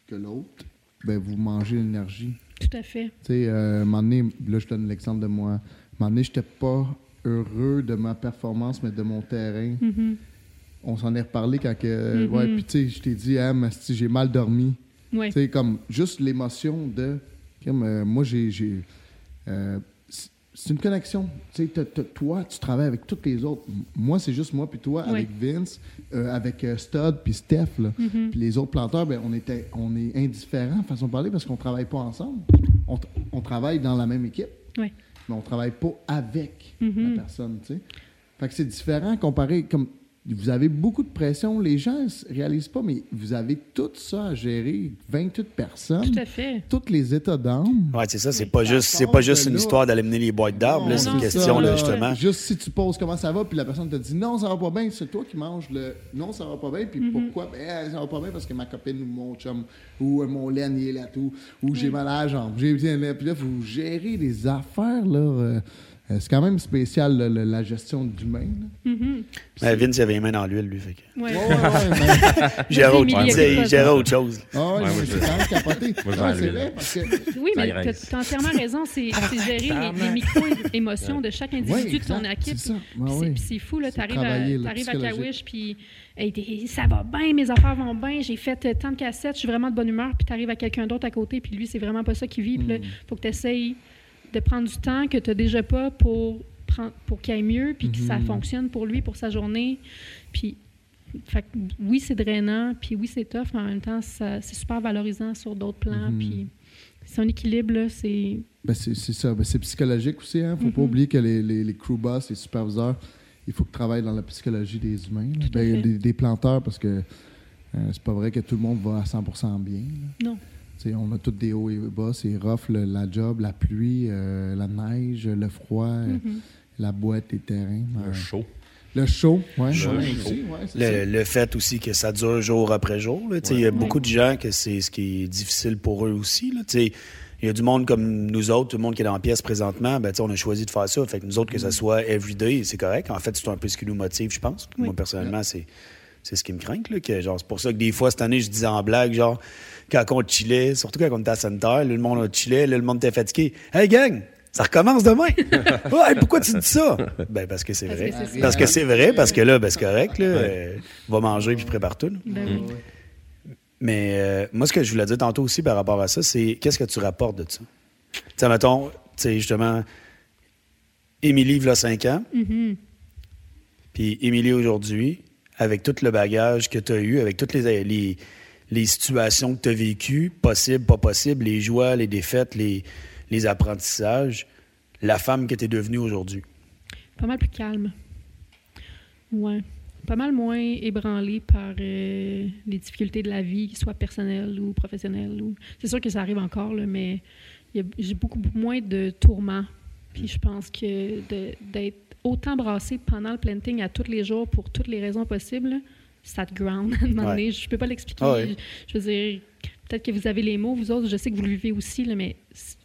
que l'autre, ben, vous mangez l'énergie.
Tout à fait.
Tu sais, euh, un moment donné, là, je donne l'exemple de moi. Un moment donné, j'étais pas heureux de ma performance, mais de mon terrain.
Mhm.
On s'en est reparlé quand que.
Mhm.
Ouais, puis tu sais, je t'ai dit, ah, mais si j'ai mal dormi.
Ouais.
Tu sais, comme juste l'émotion de. Comme, euh, moi, j'ai. j'ai, euh, c'est- une connexion. T'as- t'as- toi, tu travailles avec tous les autres. Moi, c'est juste moi puis toi, avec Vince, euh, avec euh, Stud puis Steph.
Mhm.
Puis les autres planteurs, ben, on, était, on est indifférents, façon de parler, parce qu'on travaille pas ensemble. On, t- on travaille dans la même équipe, mais on travaille pas avec
Mhm.
la personne. Fait que c'est différent comparé. Comme vous avez beaucoup de pression, les gens ne réalisent pas, mais vous avez tout ça à gérer, 28 personnes,
Tout à fait.
tous les états d'âme.
Ouais, c'est ça. C'est
Oui.
pas juste, c'est pas juste une
là-
histoire d'aller mener les boîtes d'arbres. C'est une question,
ça,
là, justement.
Juste si tu poses comment ça va, puis la personne te dit non, ça va pas bien, c'est toi qui manges le non, ça va pas bien, puis pourquoi? Ben, ça va pas bien parce que ma copine ou mon chum ou euh, mon laine il est là tout, ou j'ai mal à la jambe, j'ai bien là, puis là, vous gérez des affaires là. Euh, c'est quand même spécial, le- le- la gestion d'humain. là.
Mhm.
Mais Vince, il avait les mains dans l'huile, lui. Fait que...
Ouais.
Ouais, ouais, ouais, mais-
Gérait autre, il il chose.
Ah ouais, c'est quand même capoté.
Moi,
vrai, parce que...
Oui, mais tu as entièrement raison. C'est c'est gérer les, les micro-émotions de chaque individu
Ouais,
de ton équipe.
c'est
c'est fou, là.
C'est
T'arrives à. Kawish, puis hey, ça va bien, mes affaires vont bien, j'ai fait euh, tant de cassettes, je suis vraiment de bonne humeur, puis t'arrives à quelqu'un d'autre à côté, puis lui, c'est vraiment pas ça qu'il vit. Puis là,
Mm.
faut que tu essayes de prendre du temps que tu déjà pas pour, pour qu'il aille mieux, puis que ça
Mhm.
fonctionne pour lui, pour sa journée. Puis, fait oui, c'est drainant, puis oui, c'est tough, mais en même temps, c'est super valorisant sur d'autres plans.
Mhm.
Puis c'est un équilibre, c'est.
Ben, c'est c'est ça. Ben, c'est psychologique aussi. Il ne faut pas
Mhm.
oublier que les, les, les crew boss, les superviseurs, il faut qu'ils travaillent dans la psychologie des humains. là. Ben, des, des planteurs, parce que euh, c'est pas vrai que tout le monde va à 100% bien. là.
Non.
On a tous des hauts et bas. C'est rough, le- la job, la pluie, euh, la neige, le froid, euh,
Mhm.
la boîte, les terrains.
Un
euh,
show.
le chaud. Ouais,
Le
ouais,
chaud. Le, le fait aussi que ça dure jour après jour. Il y a beaucoup de gens que c'est ce qui est difficile pour eux aussi. Il y a du monde comme nous autres, tout le monde qui est dans la pièce présentement, ben, tu sais, on a choisi de faire ça. Fait que nous autres, que ça soit everyday, c'est correct. En fait, c'est un peu ce qui nous motive, je pense.
Oui.
Moi, personnellement, c'est. C'est ce qui me craint, là, que genre, c'est pour ça que des fois, cette année, je disais en blague, genre, quand on chillait, surtout quand on était à Center, là, le monde chillait, là, le monde était fatigué. Hey, gang! Ça recommence demain! ouais, pourquoi tu dis ça? Ben, parce que c'est vrai. Parce que c'est vrai, parce que là, ben, c'est correct, là. euh, va manger puis prépare tout.
Ben oui.
Mais euh, moi, ce que je voulais dire tantôt aussi par rapport à ça, c'est qu'est-ce que tu rapportes de ça? Tu sais, mettons, tu sais, justement, Émilie, il a 5 ans,
Mhm.
puis Émilie aujourd'hui, avec tout le bagage que tu as eu, avec toutes les, les, les situations que tu as vécues, possibles, pas possibles, les joies, les défaites, les, les apprentissages, la femme que tu es devenue aujourd'hui?
Pas mal plus calme. Ouais. Pas mal moins ébranlé par euh, les difficultés de la vie, soit personnelles ou professionnelles. Ou... C'est sûr que ça arrive encore, mais j'ai beaucoup moins de tourments. Puis je pense que d'être autant brassé pendant le planting à tous les jours pour toutes les raisons possibles, ça te ground. à un moment donné. Je peux pas l'expliquer.
Ah ouais.
Je, je veux dire, peut-être que vous avez les mots, vous autres, je sais que vous le vivez aussi, là, mais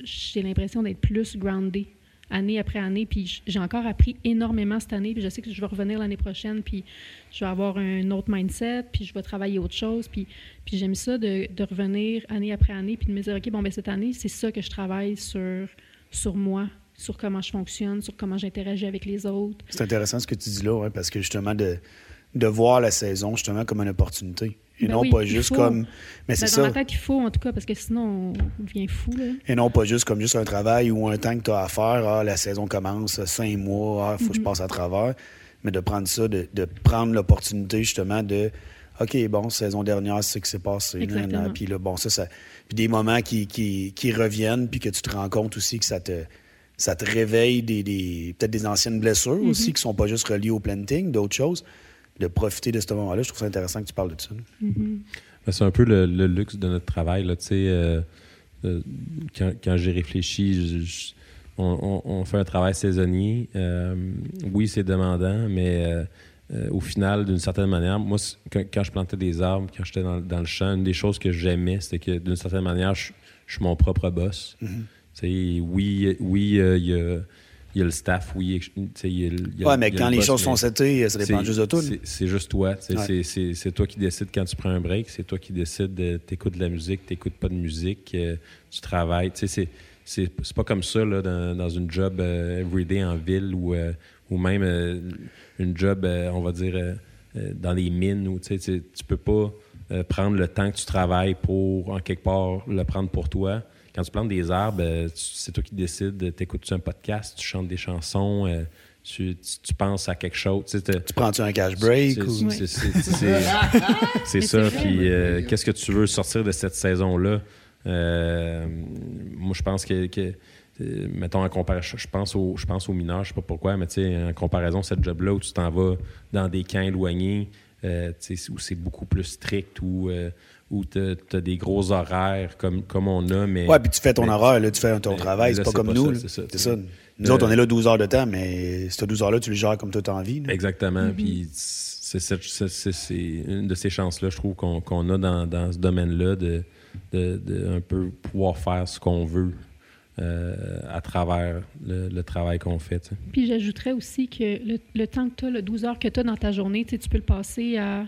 j'ai l'impression d'être plus groundé année après année. Puis j'ai encore appris énormément cette année. Puis je sais que je vais revenir l'année prochaine. Puis je vais avoir un autre mindset. Puis je vais travailler autre chose. Puis, puis j'aime ça de, de revenir année après année. Puis de me dire, OK, bon, ben cette année, c'est ça que je travaille sur, sur moi, sur comment je fonctionne, sur comment j'interagis avec les autres.
C'est intéressant ce que tu dis là, ouais, parce que justement, de, de voir la saison justement comme une opportunité. Et
Ben
non
oui,
pas juste
faut.
comme. Mais c'est
Ben, dans
ça.
ma tête, il faut, en tout cas, parce que sinon, on devient fou. Là.
Et non pas juste comme juste un travail ou un temps que tu as à faire. Ah, la saison commence, cinq mois, il faut que je passe à travers. Mais de prendre ça, de, de prendre l'opportunité justement de OK, bon, saison dernière, c'est ce qui s'est passé. Puis là, bon, ça, ça. Puis des moments qui, qui, qui reviennent, puis que tu te rends compte aussi que ça te. Ça te réveille des, des- peut-être des anciennes blessures aussi qui sont pas juste reliées au planting, d'autres choses. De profiter de ce moment-là. Je trouve ça intéressant que tu parles de ça.
Ben, c'est un peu le, le luxe de notre travail. Là, tu sais, euh, euh, quand quand j'ai réfléchi, je- je- on, on- on fait un travail saisonnier. Euh, oui, c'est demandant, mais au final, d'une certaine manière, moi, quand, quand je plantais des arbres, quand j'étais dans, dans le champ, une des choses que j'aimais, c'était que d'une certaine manière, je, je suis mon propre boss. Tu sais, oui, oui, il y, a, il y a le staff, oui, il y a il y a-
Ouais, mais
il y a
quand
le
les
boss,
choses sont setées, ça dépend juste de toi.
c'est- juste toi.
Ouais.
c'est- toi qui décides quand tu prends un break. C'est toi qui décides de t'écoutes de la musique, t'écoutes pas de musique, euh, tu travailles. Tu sais, c'est- pas comme ça là, dans, dans une job euh, everyday en ville ou, euh, ou même une job, on va dire, dans les mines. Où, tu peux pas prendre le temps que tu travailles pour, en quelque part, le prendre pour toi. Quand tu plantes des arbres, euh, c'est toi qui décides. T'écoutes-tu un podcast, tu chantes des chansons, euh, tu, tu- tu penses à quelque chose. Tu sais, t'as-
Tu prends-tu un cash break?
c'est-
ou-
c'est- ça. Puis euh, qu'est-ce que tu veux sortir de cette saison-là? Euh, moi, je pense que, que, mettons, en comparaison, je pense aux, je pense aux mineurs, je sais pas pourquoi, mais tu sais, en comparaison, cette job-là où tu t'en vas dans des camps éloignés, euh, tu sais, où c'est beaucoup plus strict, où, euh, où tu as des gros horaires comme, comme on a, mais...
Ouais, puis tu fais ton
mais-
horaire, là, tu fais ton
mais
travail, c'est pas
c'est
comme
pas
nous.
c'est ça,
C'est
tu
ça.
sais.
Nous autres, on est là 12 heures de temps, mais ces 12 heures-là, tu les gères comme toi t'as envie. là.
Exactement. Puis c'est, cette- c'est- c'est- c'est une de ces chances-là, je trouve, qu'on, qu'on a dans, dans ce domaine-là de, de, de un peu pouvoir faire ce qu'on veut euh, à travers le, le travail qu'on fait. tu.
Puis j'ajouterais aussi que le, le temps que tu as, le 12 heures que tu as dans ta journée, tu sais, tu peux le passer à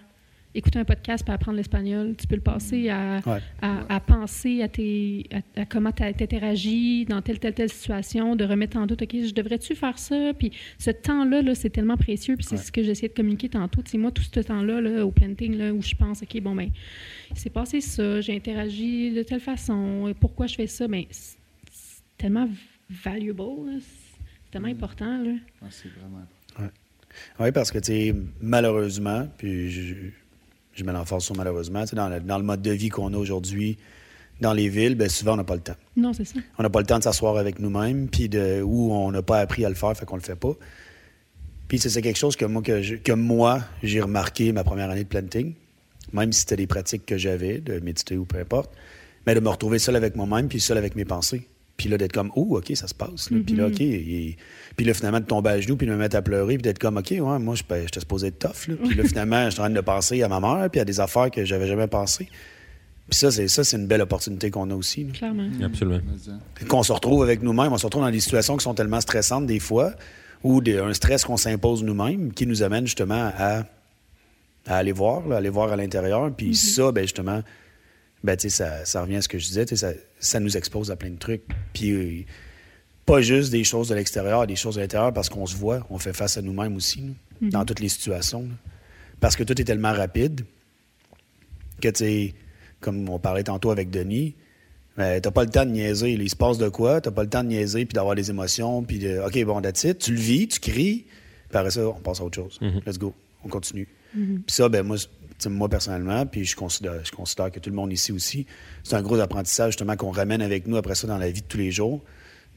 écouter un podcast pour apprendre l'espagnol. Tu peux le passer à,
Ouais.
à, à penser à, tes, à, à comment tu interagis dans telle, telle, telle situation, de remettre en doute, OK, je devrais-tu faire ça? Puis ce temps-là, là, c'est tellement précieux. Puis c'est
Ouais.
ce que j'essayais de communiquer tantôt. Tu sais, moi, tout ce temps-là, là, au planting, là, où je pense, OK, bon, ben, il s'est passé ça, j'ai interagi de telle façon, et pourquoi je fais ça? Ben, c'est c'est tellement valuable, c'est tellement important. Là.
Ah, c'est vraiment.
Oui, parce que, tu sais, malheureusement, puis je, mets l'emphase sur malheureusement, dans, le- dans le mode de vie qu'on a aujourd'hui, dans les villes, ben souvent, on n'a pas le temps.
Non, c'est ça.
On n'a pas le temps de s'asseoir avec nous-mêmes, puis de ou on n'a pas appris à le faire, fait qu'on le fait pas. Puis c'est c'est quelque chose que moi, que, je- que moi, j'ai remarqué ma première année de planting, même si c'était des pratiques que j'avais, de méditer ou peu importe, mais de me retrouver seul avec moi-même, puis seul avec mes pensées. Puis là, d'être comme, oh, OK, ça se passe. là. Puis là, OK. et- puis là, finalement, de tomber à genoux, puis de me mettre à pleurer, puis d'être comme, OK, ouais, moi, je j'étais supposé être tough. Là. Puis là, finalement, je suis en train de penser à ma mère, puis à des affaires que j'avais jamais pensé. Puis ça, c'est ça, c'est une belle opportunité qu'on a aussi. là
Clairement.
Absolument.
Mais, hein.
qu'on se retrouve avec nous-mêmes, on se retrouve dans des situations qui sont tellement stressantes des fois, ou des- un stress qu'on s'impose nous-mêmes, qui nous amène justement à, à aller voir, là, aller voir à l'intérieur. Puis ça, ben justement, ben, tu sais, ça, ça revient à ce que je disais, ça, ça nous expose à plein de trucs. Puis euh, pas juste des choses de l'extérieur, des choses de l'intérieur, parce qu'on se voit, on fait face à nous-mêmes aussi, là, dans toutes les situations. là. Parce que tout est tellement rapide que, tu sais, comme on parlait tantôt avec Denis, ben, t'as pas le temps de niaiser. là. Il se passe de quoi? T'as pas le temps de niaiser puis d'avoir des émotions. Puis de, OK, bon, that's it. Tu le vis, tu cries. Puis après ça, on passe à autre chose. Let's go. On continue. Puis ça, ben moi, moi personnellement, puis je considère, je considère que tout le monde ici aussi, c'est un gros apprentissage justement qu'on ramène avec nous après ça dans la vie de tous les jours.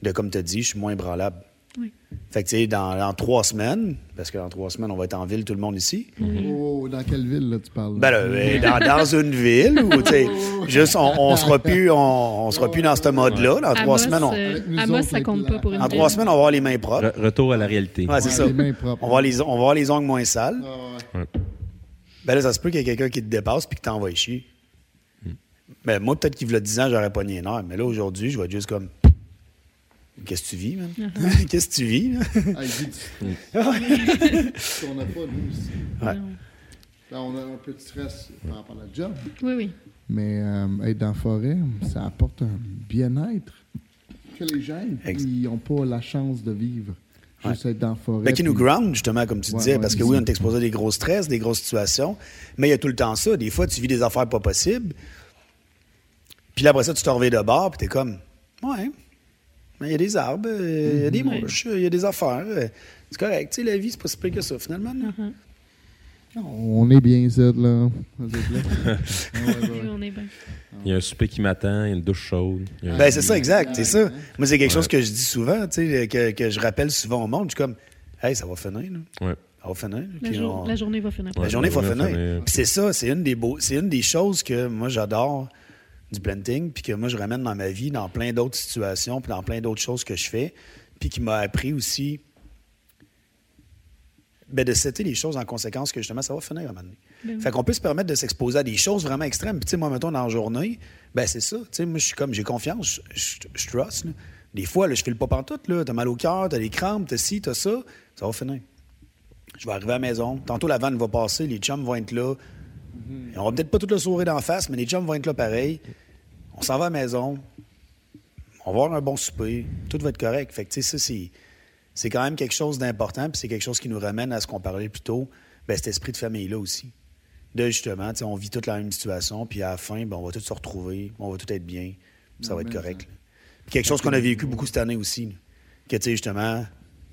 De comme tu as dit, je suis moins branlable.
Oui.
Fait que tu sais, dans, dans trois semaines, parce que dans trois semaines, on va être en ville, tout le monde ici.
Oh, dans quelle ville, là, tu parles?
Ben là, ben, dans, dans une ville où, tu sais, juste, on, on sera plus, on, on sera plus dans ce mode-là. Dans trois
Amos,
semaines, on,
euh, Amos, ça compte pas pour une
en
ville.
trois semaines, on va avoir les mains propres.
Re- retour à la réalité.
Ouais, c'est
Ouais,
ça.
les mains propres.
On va, avoir les, on va avoir les ongles moins sales.
Ah, ouais.
Ben là, ça se peut qu'il y ait quelqu'un qui te dépasse puis qui t'envoie chier. Ben, moi, peut-être qu'il y a 10 ans, j'aurais pas nié nerf. Mais là, aujourd'hui, je vais être juste comme. Qu'est-ce que tu vis, man? Qu'est-ce que tu vis, là?
Ah, il dit du- Ce qu'on n'a pas, nous aussi.
Ouais.
Là, on a un peu de stress par rapport à la job.
Oui, oui.
Mais euh, être dans la forêt, ça apporte un bien-être que les gens
Ex-
n'ont pas la chance de vivre. Juste être dans la forêt.
Ben, qui nous ground, justement, comme tu
Ouais,
disais,
ouais,
parce que oui, on est exposé à des gros stress, des grosses situations, mais il y a tout le temps ça. Des fois, tu vis des affaires pas possibles, puis là, après ça, tu te reviens de bord, puis t'es comme, ouais, mais il y a des arbres, euh, il y a des
Ouais.
mouches, il y a des affaires. euh, C'est correct, tu sais, la vie, c'est pas si pire que ça, finalement.
On est bien ici, là. Ah.
Il y a un souper qui m'attend, il y a une douche chaude. un-
Ben, c'est ça, exact, c'est ça. Moi, c'est quelque chose que je dis souvent, tu sais, que, que je rappelle souvent au monde. Je suis comme, hey, ça va finir, là.
Ouais.
Ça va finir.
La,
puis
jour-
on-
la journée va finir.
La
Ouais,
journée va
la journée
finir.
va finir.
Puis c'est ça, c'est une des beaux, c'est une des choses que moi j'adore du planting, puis que moi je ramène dans ma vie, dans plein d'autres situations, puis dans plein d'autres choses que je fais, puis qui m'a appris aussi ben, de setter les choses en conséquence que justement ça va finir à un moment donné.
Ben oui.
Fait qu'on peut se permettre de s'exposer à des choses vraiment extrêmes. Puis tu sais, moi, mettons, dans la journée, ben c'est ça. Tu sais, moi, je suis comme, j'ai confiance, je, trust. là. Des fois, là, je file pas pantoute, là. T'as mal au cœur, t'as des crampes, t'as ci, t'as ça. Ça va finir. Je vais arriver à la maison. Tantôt, la vanne va passer, les chums vont être là. On va peut-être pas tout le sourire d'en face, mais les chums vont être là pareil. On s'en va à la maison. On va avoir un bon souper. Tout va être correct. Fait que, tu sais, ça, c'est, c'est quand même quelque chose d'important, puis c'est quelque chose qui nous ramène à ce qu'on parlait plus tôt, ben, cet esprit de famille-là aussi. De justement, tu sais, on vit toute la même situation, puis à la fin, ben, on va tous se retrouver, on va tout être bien, ça va être correct. Puis quelque chose qu'on a vécu beaucoup cette année aussi. là. Que, tu sais, justement,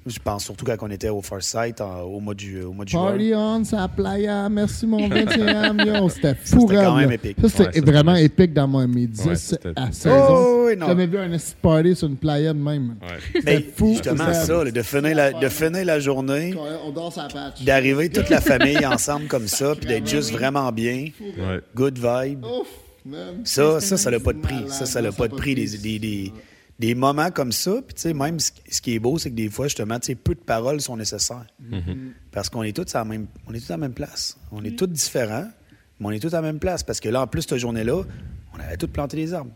je pense surtout quand on était au First Sight en- au mois de, ju- au mois de juin.
Party on, sa playa. Merci, mon 21 yo. C'était fou,
c'était quand même épique.
Ça, c'était
Ouais,
vraiment
c'était-
épique dans mon, mes 10
Ouais, c'était-
à 16
Oh,
ans. jamais vu un party sur une playa de même.
Ouais.
C'était fou.
justement,
C'était-
ça, là, de, finir la, de finir la journée,
On dort sa patch.
d'arriver toute la famille ensemble comme ça, puis d'être juste vraiment bien,
Ouais.
good vibe.
Ouf, man.
Ça, ça, ça n'a pas de prix. Ça, ça n'a pas de prix.
de
Des,
prix.
Des, moments comme ça. Puis, tu sais, même ce, qui est beau, c'est que des fois, justement, tu sais, peu de paroles sont nécessaires. Parce qu'on est tous à la même, on est tous à la même place. On est tous différents, mais on est tous à la même place. Parce que là, en plus, cette journée-là, on avait tous planté des arbres.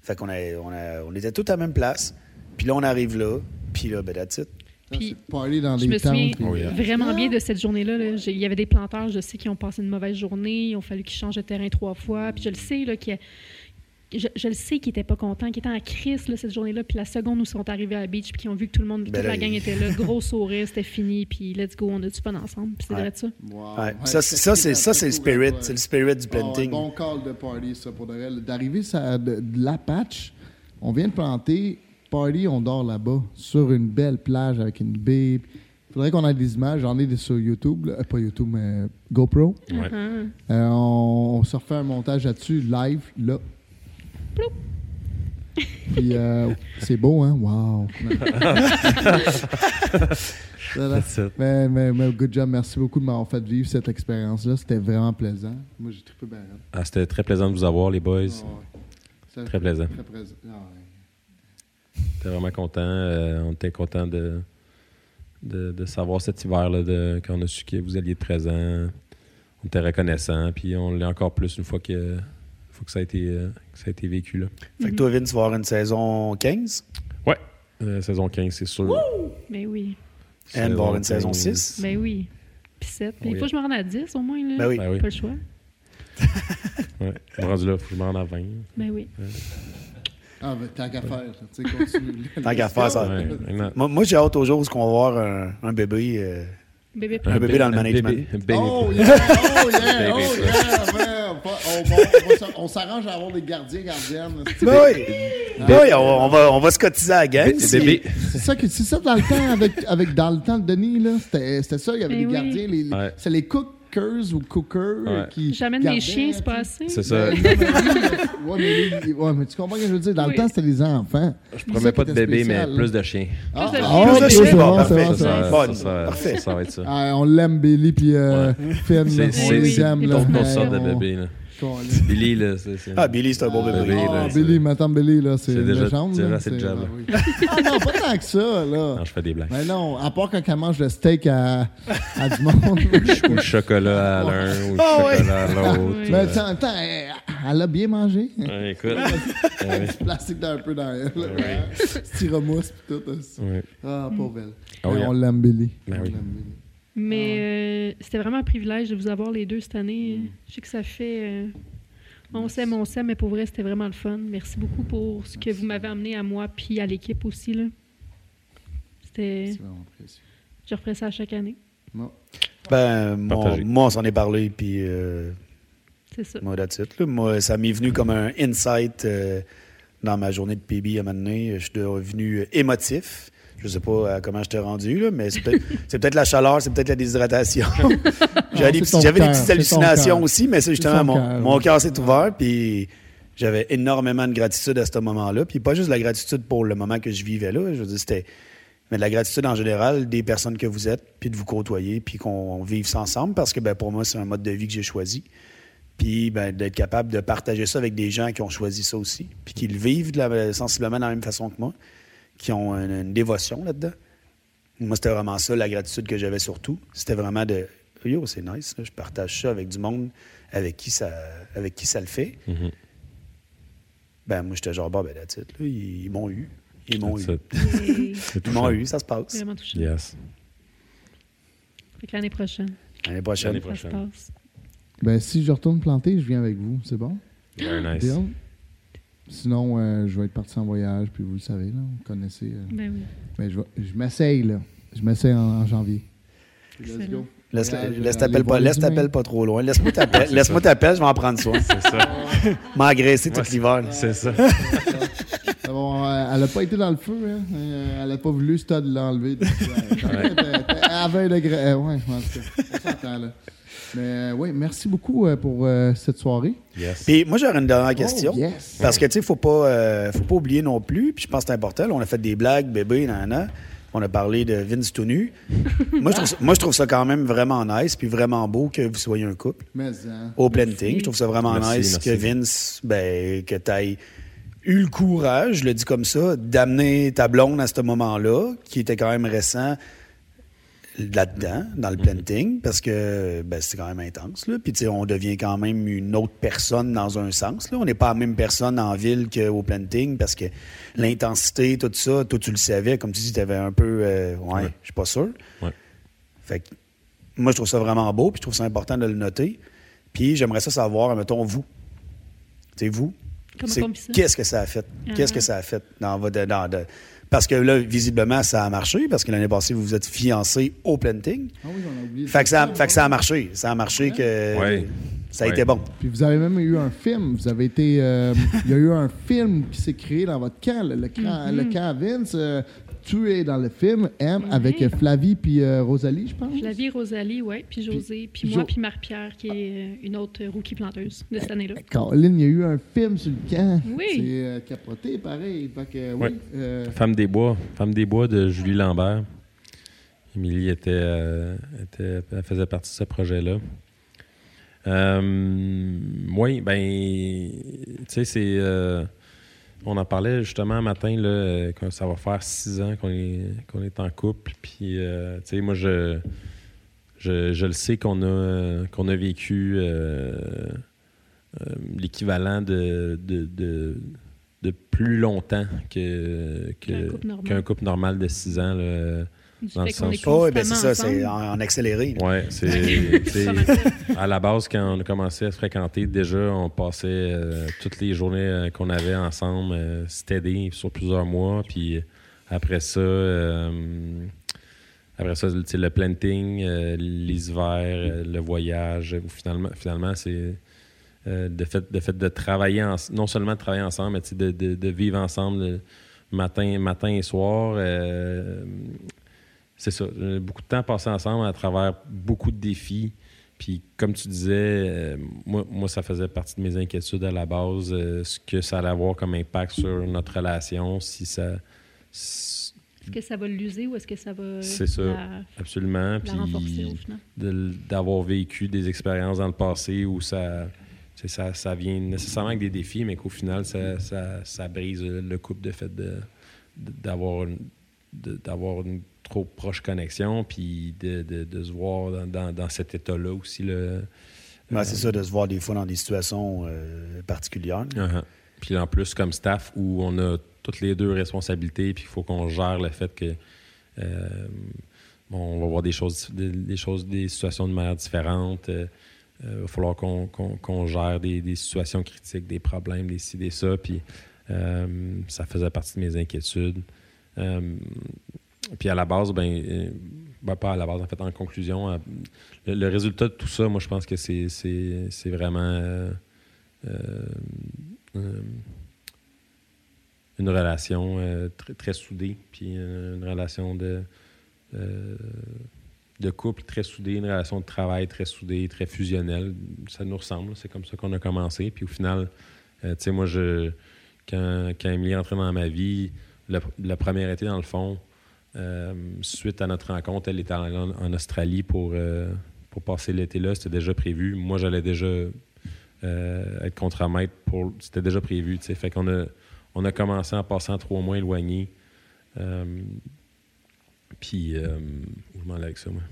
Fait qu'on a, on, a- on était tous à la même place. Puis là, on arrive là. Puis là, ben, that's it.
Puis,
Party dans
je me souviens
Oh, yeah.
vraiment bien de cette journée-là. Il y avait des planteurs, je sais, qui ont passé une mauvaise journée. Il a fallu qu'ils changent de terrain trois fois. Puis je le sais, là, qu'il y a- je, je le sais qu'ils n'étaient pas contents, qu'ils étaient en crise là, cette journée-là. Puis la seconde où ils sont arrivés à la beach, puis qu'ils ont vu que tout le monde,
Ben
toute
là,
la gang
il-
était là, gros sourire, c'était fini, puis let's go, on a du fun ensemble. Puis c'est
Ouais.
vrai de ça.
Wow.
Ouais. Ça, c'est, ça, c'est, ça, c'est le
ouais.
spirit. C'est le spirit du
Ah
planting.
bon call de party, ça, pour de vrai. D'arriver ça- de, de l'Apache, on vient de planter, party, on dort là-bas, sur une belle plage avec une baie. Il faudrait qu'on ait des images, j'en ai des sur YouTube, là. Euh, pas YouTube, mais GoPro.
Ouais.
Uh-huh.
Euh, on, on se refait un montage là-dessus, live, là. Puis euh, c'est beau, hein? Wow! Mais, mais, mais good job, merci beaucoup de m'avoir fait vivre cette expérience-là. C'était vraiment plaisant. Moi, j'ai trippé bien.
Ah, C'était très plaisant de vous avoir, les boys.
Ah ouais.
Très plaisant.
Très plaisant. Ah ouais.
Vraiment content. Euh, on était content de, de, de savoir cet hiver-là, de, quand on a su que vous alliez être présent. On était reconnaissant. Puis on l'est encore plus une fois que, fois que, ça, a été, euh, que ça a été vécu. Là.
Fait que toi, Vince, tu vas avoir une saison 15.
Ouais, euh, saison 15, c'est sûr.
Ben oui.
Anne va avoir une saison
15.
6.
Ben oui. Puis 7. Mais
Oui.
il faut que je me rende à 10 au moins. Là.
Ben oui.
Ben oui.
Pas le choix.
Ouais. Rendu là, faut que je me rende à 20.
Ben oui.
Ah, ben, tant qu'à faire, là. tu sais, continue.
Tant qu'à faire, ça.
Ouais.
Moi, moi, j'ai hâte au jour où on va avoir un, un bébé. euh,
Bébé
Un bébé dans le management.
bébé- un bébé.
Oh yeah! Oh yeah! Oh yeah! man. On, s'arrange à avoir des gardiens, gardiennes.
Ben oui, Ben oui, on, va, on va se cotiser à la gang.
C'est ça, que- c'est ça dans le temps, avec, avec, dans le temps de Denis, là. C'était c'était ça, il y avait
Ben
des
oui.
gardiens. Les, les-
Ouais.
C'est les cookers ou cookers
Ouais.
qui.
J'amène des chiens, c'est pas assez.
C'est ça.
Mais ouais, mais ouais, mais tu comprends ce que je veux dire? Dans
Oui.
le temps, c'était les enfants.
Je promets pas de bébé, mais plus de chiens.
Ah,
Plus de
ah,
chiens.
ok,
Plus de
c'est
chiens,
bon,
bon,
c'est
parfait.
bon,
Ça,
c'est
ça,
bon.
Ça, ça-
Parfait.
ça va être ça.
Ah, on l'aime, Billy, puis euh, Finn.
C'est-
là,
c'est-
on les
oui.
aime.
Ils
là.
Là. Billy, là, c'est. c'est-
Ah, Billy, c'est un bon
Ah,
bébé.
Ah, Billy,
c'est-
maintenant Billy, là, c'est
c'est
une
déjà-
légende.
déjà
là,
assez de
c'est-
job,
oui. Ah non, pas tant que ça, là.
Non, je fais des blagues.
Mais non, à part quand elle mange le steak à, à du monde.
Ou le chocolat à l'un, ou le
Ah
chocolat à l'autre.
Oui.
Mais attends, attends, elle, elle a bien mangé.
ouais, écoute. Ouais,
Du plastique d'un peu dans elle.
Ouais.
Styromousse pis tout. aussi.
ouais.
Ah, pauvre elle.
Oh,
Mais
yeah.
On l'aime, Billy.
Ben
On
oui.
l'aime, Billy.
Mais euh, c'était vraiment un privilège de vous avoir les deux cette année.
Mm.
Je sais que ça fait. euh, on s'aime, on s'aime, mais pour vrai, c'était vraiment le fun. Merci beaucoup pour ce que vous m'avez amené à moi puis à l'équipe aussi. Là. C'était.
C'est vraiment précieux.
Je referais ça à chaque année.
Non.
Ben, moi, on s'en est parlé, puis euh,
C'est ça.
moi, that's it, là. Moi, ça m'est venu comme un insight euh, dans ma journée de PB à un moment donné. Je suis devenu émotif. Je sais pas euh, comment je t'ai rendu, là, mais c'est peut-être c'est la chaleur, c'est peut-être la déshydratation. J'avais des,
c'est
petits- petites
c'est
hallucinations aussi, mais ça, justement, mon,
cœur,
mon cœur s'est ouvert, puis j'avais énormément de gratitude à ce moment-là. Puis pas juste la gratitude pour le moment que je vivais là, je veux dire, c'était mais de la gratitude en général des personnes que vous êtes, puis de vous côtoyer, puis qu'on vive ça ensemble, parce que ben, pour moi, c'est un mode de vie que j'ai choisi. Puis ben, d'être capable de partager ça avec des gens qui ont choisi ça aussi, puis qui le vivent de la- sensiblement de la même façon que moi, qui ont une, une dévotion là-dedans. Moi, c'était vraiment ça, la gratitude que j'avais surtout. C'était vraiment de Yo, c'est nice, là, je partage ça avec du monde avec qui ça, avec qui ça le fait.
Mhm.
Ben, moi, j'étais genre, bah, ben, that's it, là, ils, ils m'ont eu. Ils m'ont
That's
eu. Ils m'ont
touchant.
eu, ça se passe.
vraiment touché.
Yes.
Fait que l'année prochaine,
L'année prochaine.
L'année
ça se
prochaine.
passe.
Ben, si je retourne planter, je viens avec vous. C'est bon?
Very nice.
Deal? Sinon, euh, je vais être parti en voyage, puis vous le savez, là, vous connaissez. euh,
Ben oui.
mais je, vais- je m'essaye, là. Je m'essaye en, en janvier. Let's go.
Laisse, laisse
euh,
t'appelle pas, laisse t'appelle pas trop loin. Laisse-moi t'appeler, laisse-moi t'appeler, je vais en prendre soin.
C'est ça.
M'engraisser tout l'hiver.
C'est ça.
Ah bon, euh, elle a pas été dans le feu, hein? Elle a pas voulu l'enlever. ouais,
Ouais.
elle était À 20 degrés. Euh, ouais, en tout cas. On s'entend, là. Mais euh, oui, merci beaucoup euh, pour euh, cette soirée.
Yes.
Puis moi, j'aurais une dernière question.
Oh, yes.
Parce que, tu sais, faut pas, faut pas oublier non plus, puis je pense que c'est important. là, on a fait des blagues, bébé, nanana. On a parlé de Vince tout nu. moi, je trouve ça, moi, je trouve ça quand même vraiment nice, puis vraiment beau que vous soyez un couple.
Mais, hein.
Au planting. Je trouve ça vraiment
Merci,
nice
merci.
que Vince, ben, que tu aies eu le courage, je le dis comme ça, d'amener ta blonde à ce moment-là, qui était quand même récent, là-dedans, dans le planting, parce que ben, c'est quand même intense. Là. Puis, tu sais, on devient quand même une autre personne dans un sens. Là. On n'est pas la même personne en ville qu'au planting, parce que l'intensité, tout ça, toi, tu le savais. Comme tu dis, tu avais un peu... euh, ouais,
Ouais.
je suis pas sûr.
Ouais.
Fait que moi, je trouve ça vraiment beau, puis je trouve ça important de le noter. Puis, j'aimerais ça savoir, mettons, vous. Tu sais, vous, qu'est-ce que ça a fait? Qu'est-ce
Ah.
que ça a fait dans votre... dans- de- parce que là, visiblement, ça a marché, parce que l'année passée, vous vous êtes fiancés au planting.
Ah oui, on a oublié.
Fait que ça, fait que ça a marché. Ça a marché que
Ouais.
ça a
Ouais.
été bon.
Puis vous avez même eu un film. Vous avez été. euh, il y a eu un film qui s'est créé dans votre camp, le, le camp,
Mhm.
le camp Vince. euh, tu es dans le film M
Ouais.
avec euh, Flavie puis euh, Rosalie, je pense?
Flavie, Rosalie, ouais, puis José, puis
Jo-
moi, puis Marie-Pierre, qui est euh, une autre rookie planteuse de cette année-là.
Caroline, il y a eu un film sur le camp.
Oui.
C'est euh, capoté, pareil. Fait que, oui.
Ouais.
euh,
Femme des bois. Femme des bois de Julie Lambert. Émilie était, euh, était- elle faisait partie de ce projet-là. Euh, oui, ben, tu sais, c'est. On en parlait justement un matin, là, que ça va faire six ans qu'on est, qu'on est en couple. Puis, euh, tu sais, moi, je, je, je le sais qu'on a, qu'on a vécu euh, euh, l'équivalent de, de, de, de plus longtemps que, que-
Qu'un couple normal.
qu'un couple normal de six ans. là. Dans
fait qu'on
sens
Oh, oui, ben c'est ça, c'est
ensemble.
en, en accéléré.
Ouais, c'est. À la base, quand on a commencé à se fréquenter, déjà, on passait euh, toutes les journées euh, qu'on avait ensemble, euh, steady sur plusieurs mois. Puis après ça, euh, après ça, le planting, euh, les hivers, euh, le voyage, finalement, finalement c'est. euh, de, fait, de fait de travailler, en- non seulement de travailler ensemble, mais de, de- de vivre ensemble matin, matin et soir. C'est ça. euh, Beaucoup de temps passé ensemble à travers beaucoup de défis. Puis, comme tu disais, euh, moi, moi, ça faisait partie de mes inquiétudes à la base, euh, ce que ça allait avoir comme impact sur notre relation, si ça.
Est-ce que ça va l'user ou est-ce que ça va
C'est ça.
la,
Absolument.
la renforcer
Puis,
au final?
de- d'avoir vécu des expériences dans le passé où ça, ça, ça vient nécessairement avec des défis, mais qu'au final, ça, ça, ça brise le couple de fait de, de- d'avoir de- d'avoir une trop proche connexion, puis de, de- de se voir dans, dans- dans cet état-là aussi. Le,
Ouais, c'est ça, de se voir des fois dans des situations euh, particulières.
Uh-huh. Puis en plus, comme staff, où on a toutes les deux responsabilités, puis il faut qu'on gère le fait que euh, bon, on va voir des choses, des, des choses, des situations de manière différente. Euh, euh, il va falloir qu'on qu'on gère des, des situations critiques, des problèmes, des ci, des ça. Puis euh, ça faisait partie de mes inquiétudes. Puis à la base, ben, euh, ben, pas à la base, en fait, en conclusion, euh, le, résultat de tout ça, moi, je pense que c'est vraiment euh, une relation très, soudée, puis une relation de, couple très soudée, une relation de travail très soudée, très fusionnelle. Ça nous ressemble, c'est comme ça qu'on a commencé. Puis au final, tu sais, moi, je, quand, quand Emily est entrée dans ma vie, le, le premier été, dans le fond, suite à notre rencontre, elle était en, en Australie pour, euh, pour passer l'été là. C'était déjà prévu. Moi, j'allais déjà euh, être contre-maître. Pour... C'était déjà prévu. tu sais. Fait qu'on a, on a commencé en passant trois mois éloignés. Euh, puis, euh, où je m'en avec ça, moi?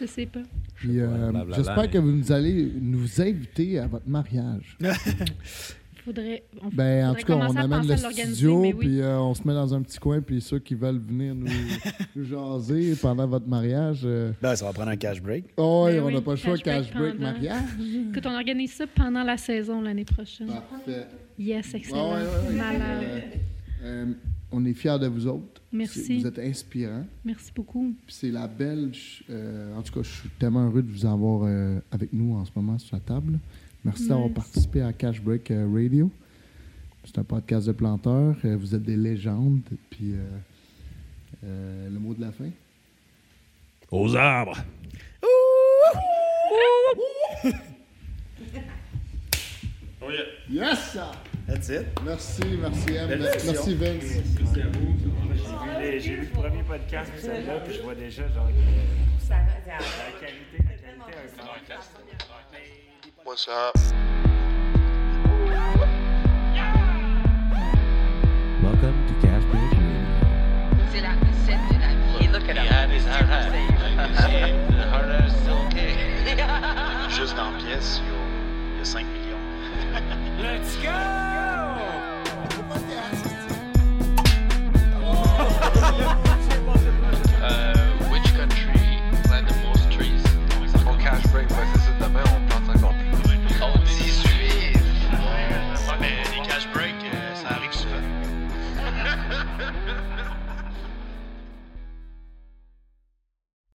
Je sais pas.
Puis, euh, j'espère que vous nous allez nous inviter à votre mariage.
Faudrait, on
Ben, en tout cas, on amène le studio,
oui.
puis euh, on se met dans un petit coin, puis ceux qui veulent venir nous, nous jaser pendant votre mariage. euh,
Ben, ça va prendre un cash break.
Oh, oui,
Ben
on n'a
oui,
pas le choix,
cash break
cash break,
pendant.
mariage.
Écoute, on organise ça pendant la saison l'année prochaine.
Parfait.
Yes, excellent.
Ouais, ouais, ouais, ouais.
Malade.
Euh, euh, on est fiers de vous autres.
Merci.
Vous êtes inspirants.
Merci beaucoup.
C'est la belle. euh, en tout cas, je suis tellement heureux de vous avoir euh, avec nous en ce moment sur la table. Merci d'avoir participé à Cash Break euh, Radio. C'est un podcast de planteurs. Euh, vous êtes des légendes. Puis euh, euh, le mot de la fin?
Aux arbres!
Yes! sir!
That's it.
Merci, merci, M. Merci,
session.
Vince.
J'ai vu le premier podcast, puis celle-là, puis je vois déjà, genre,
Ça
la qualité, la qualité, un.
What's up?
Welcome to Cash Bridge Radio.
Look at him. his hard hat. Like you
see, the hard hat
is still okay.
Juste dans pièce, il y a 5 millions.
Let's go!
uh, which country planted the most trees? For cash breakfast.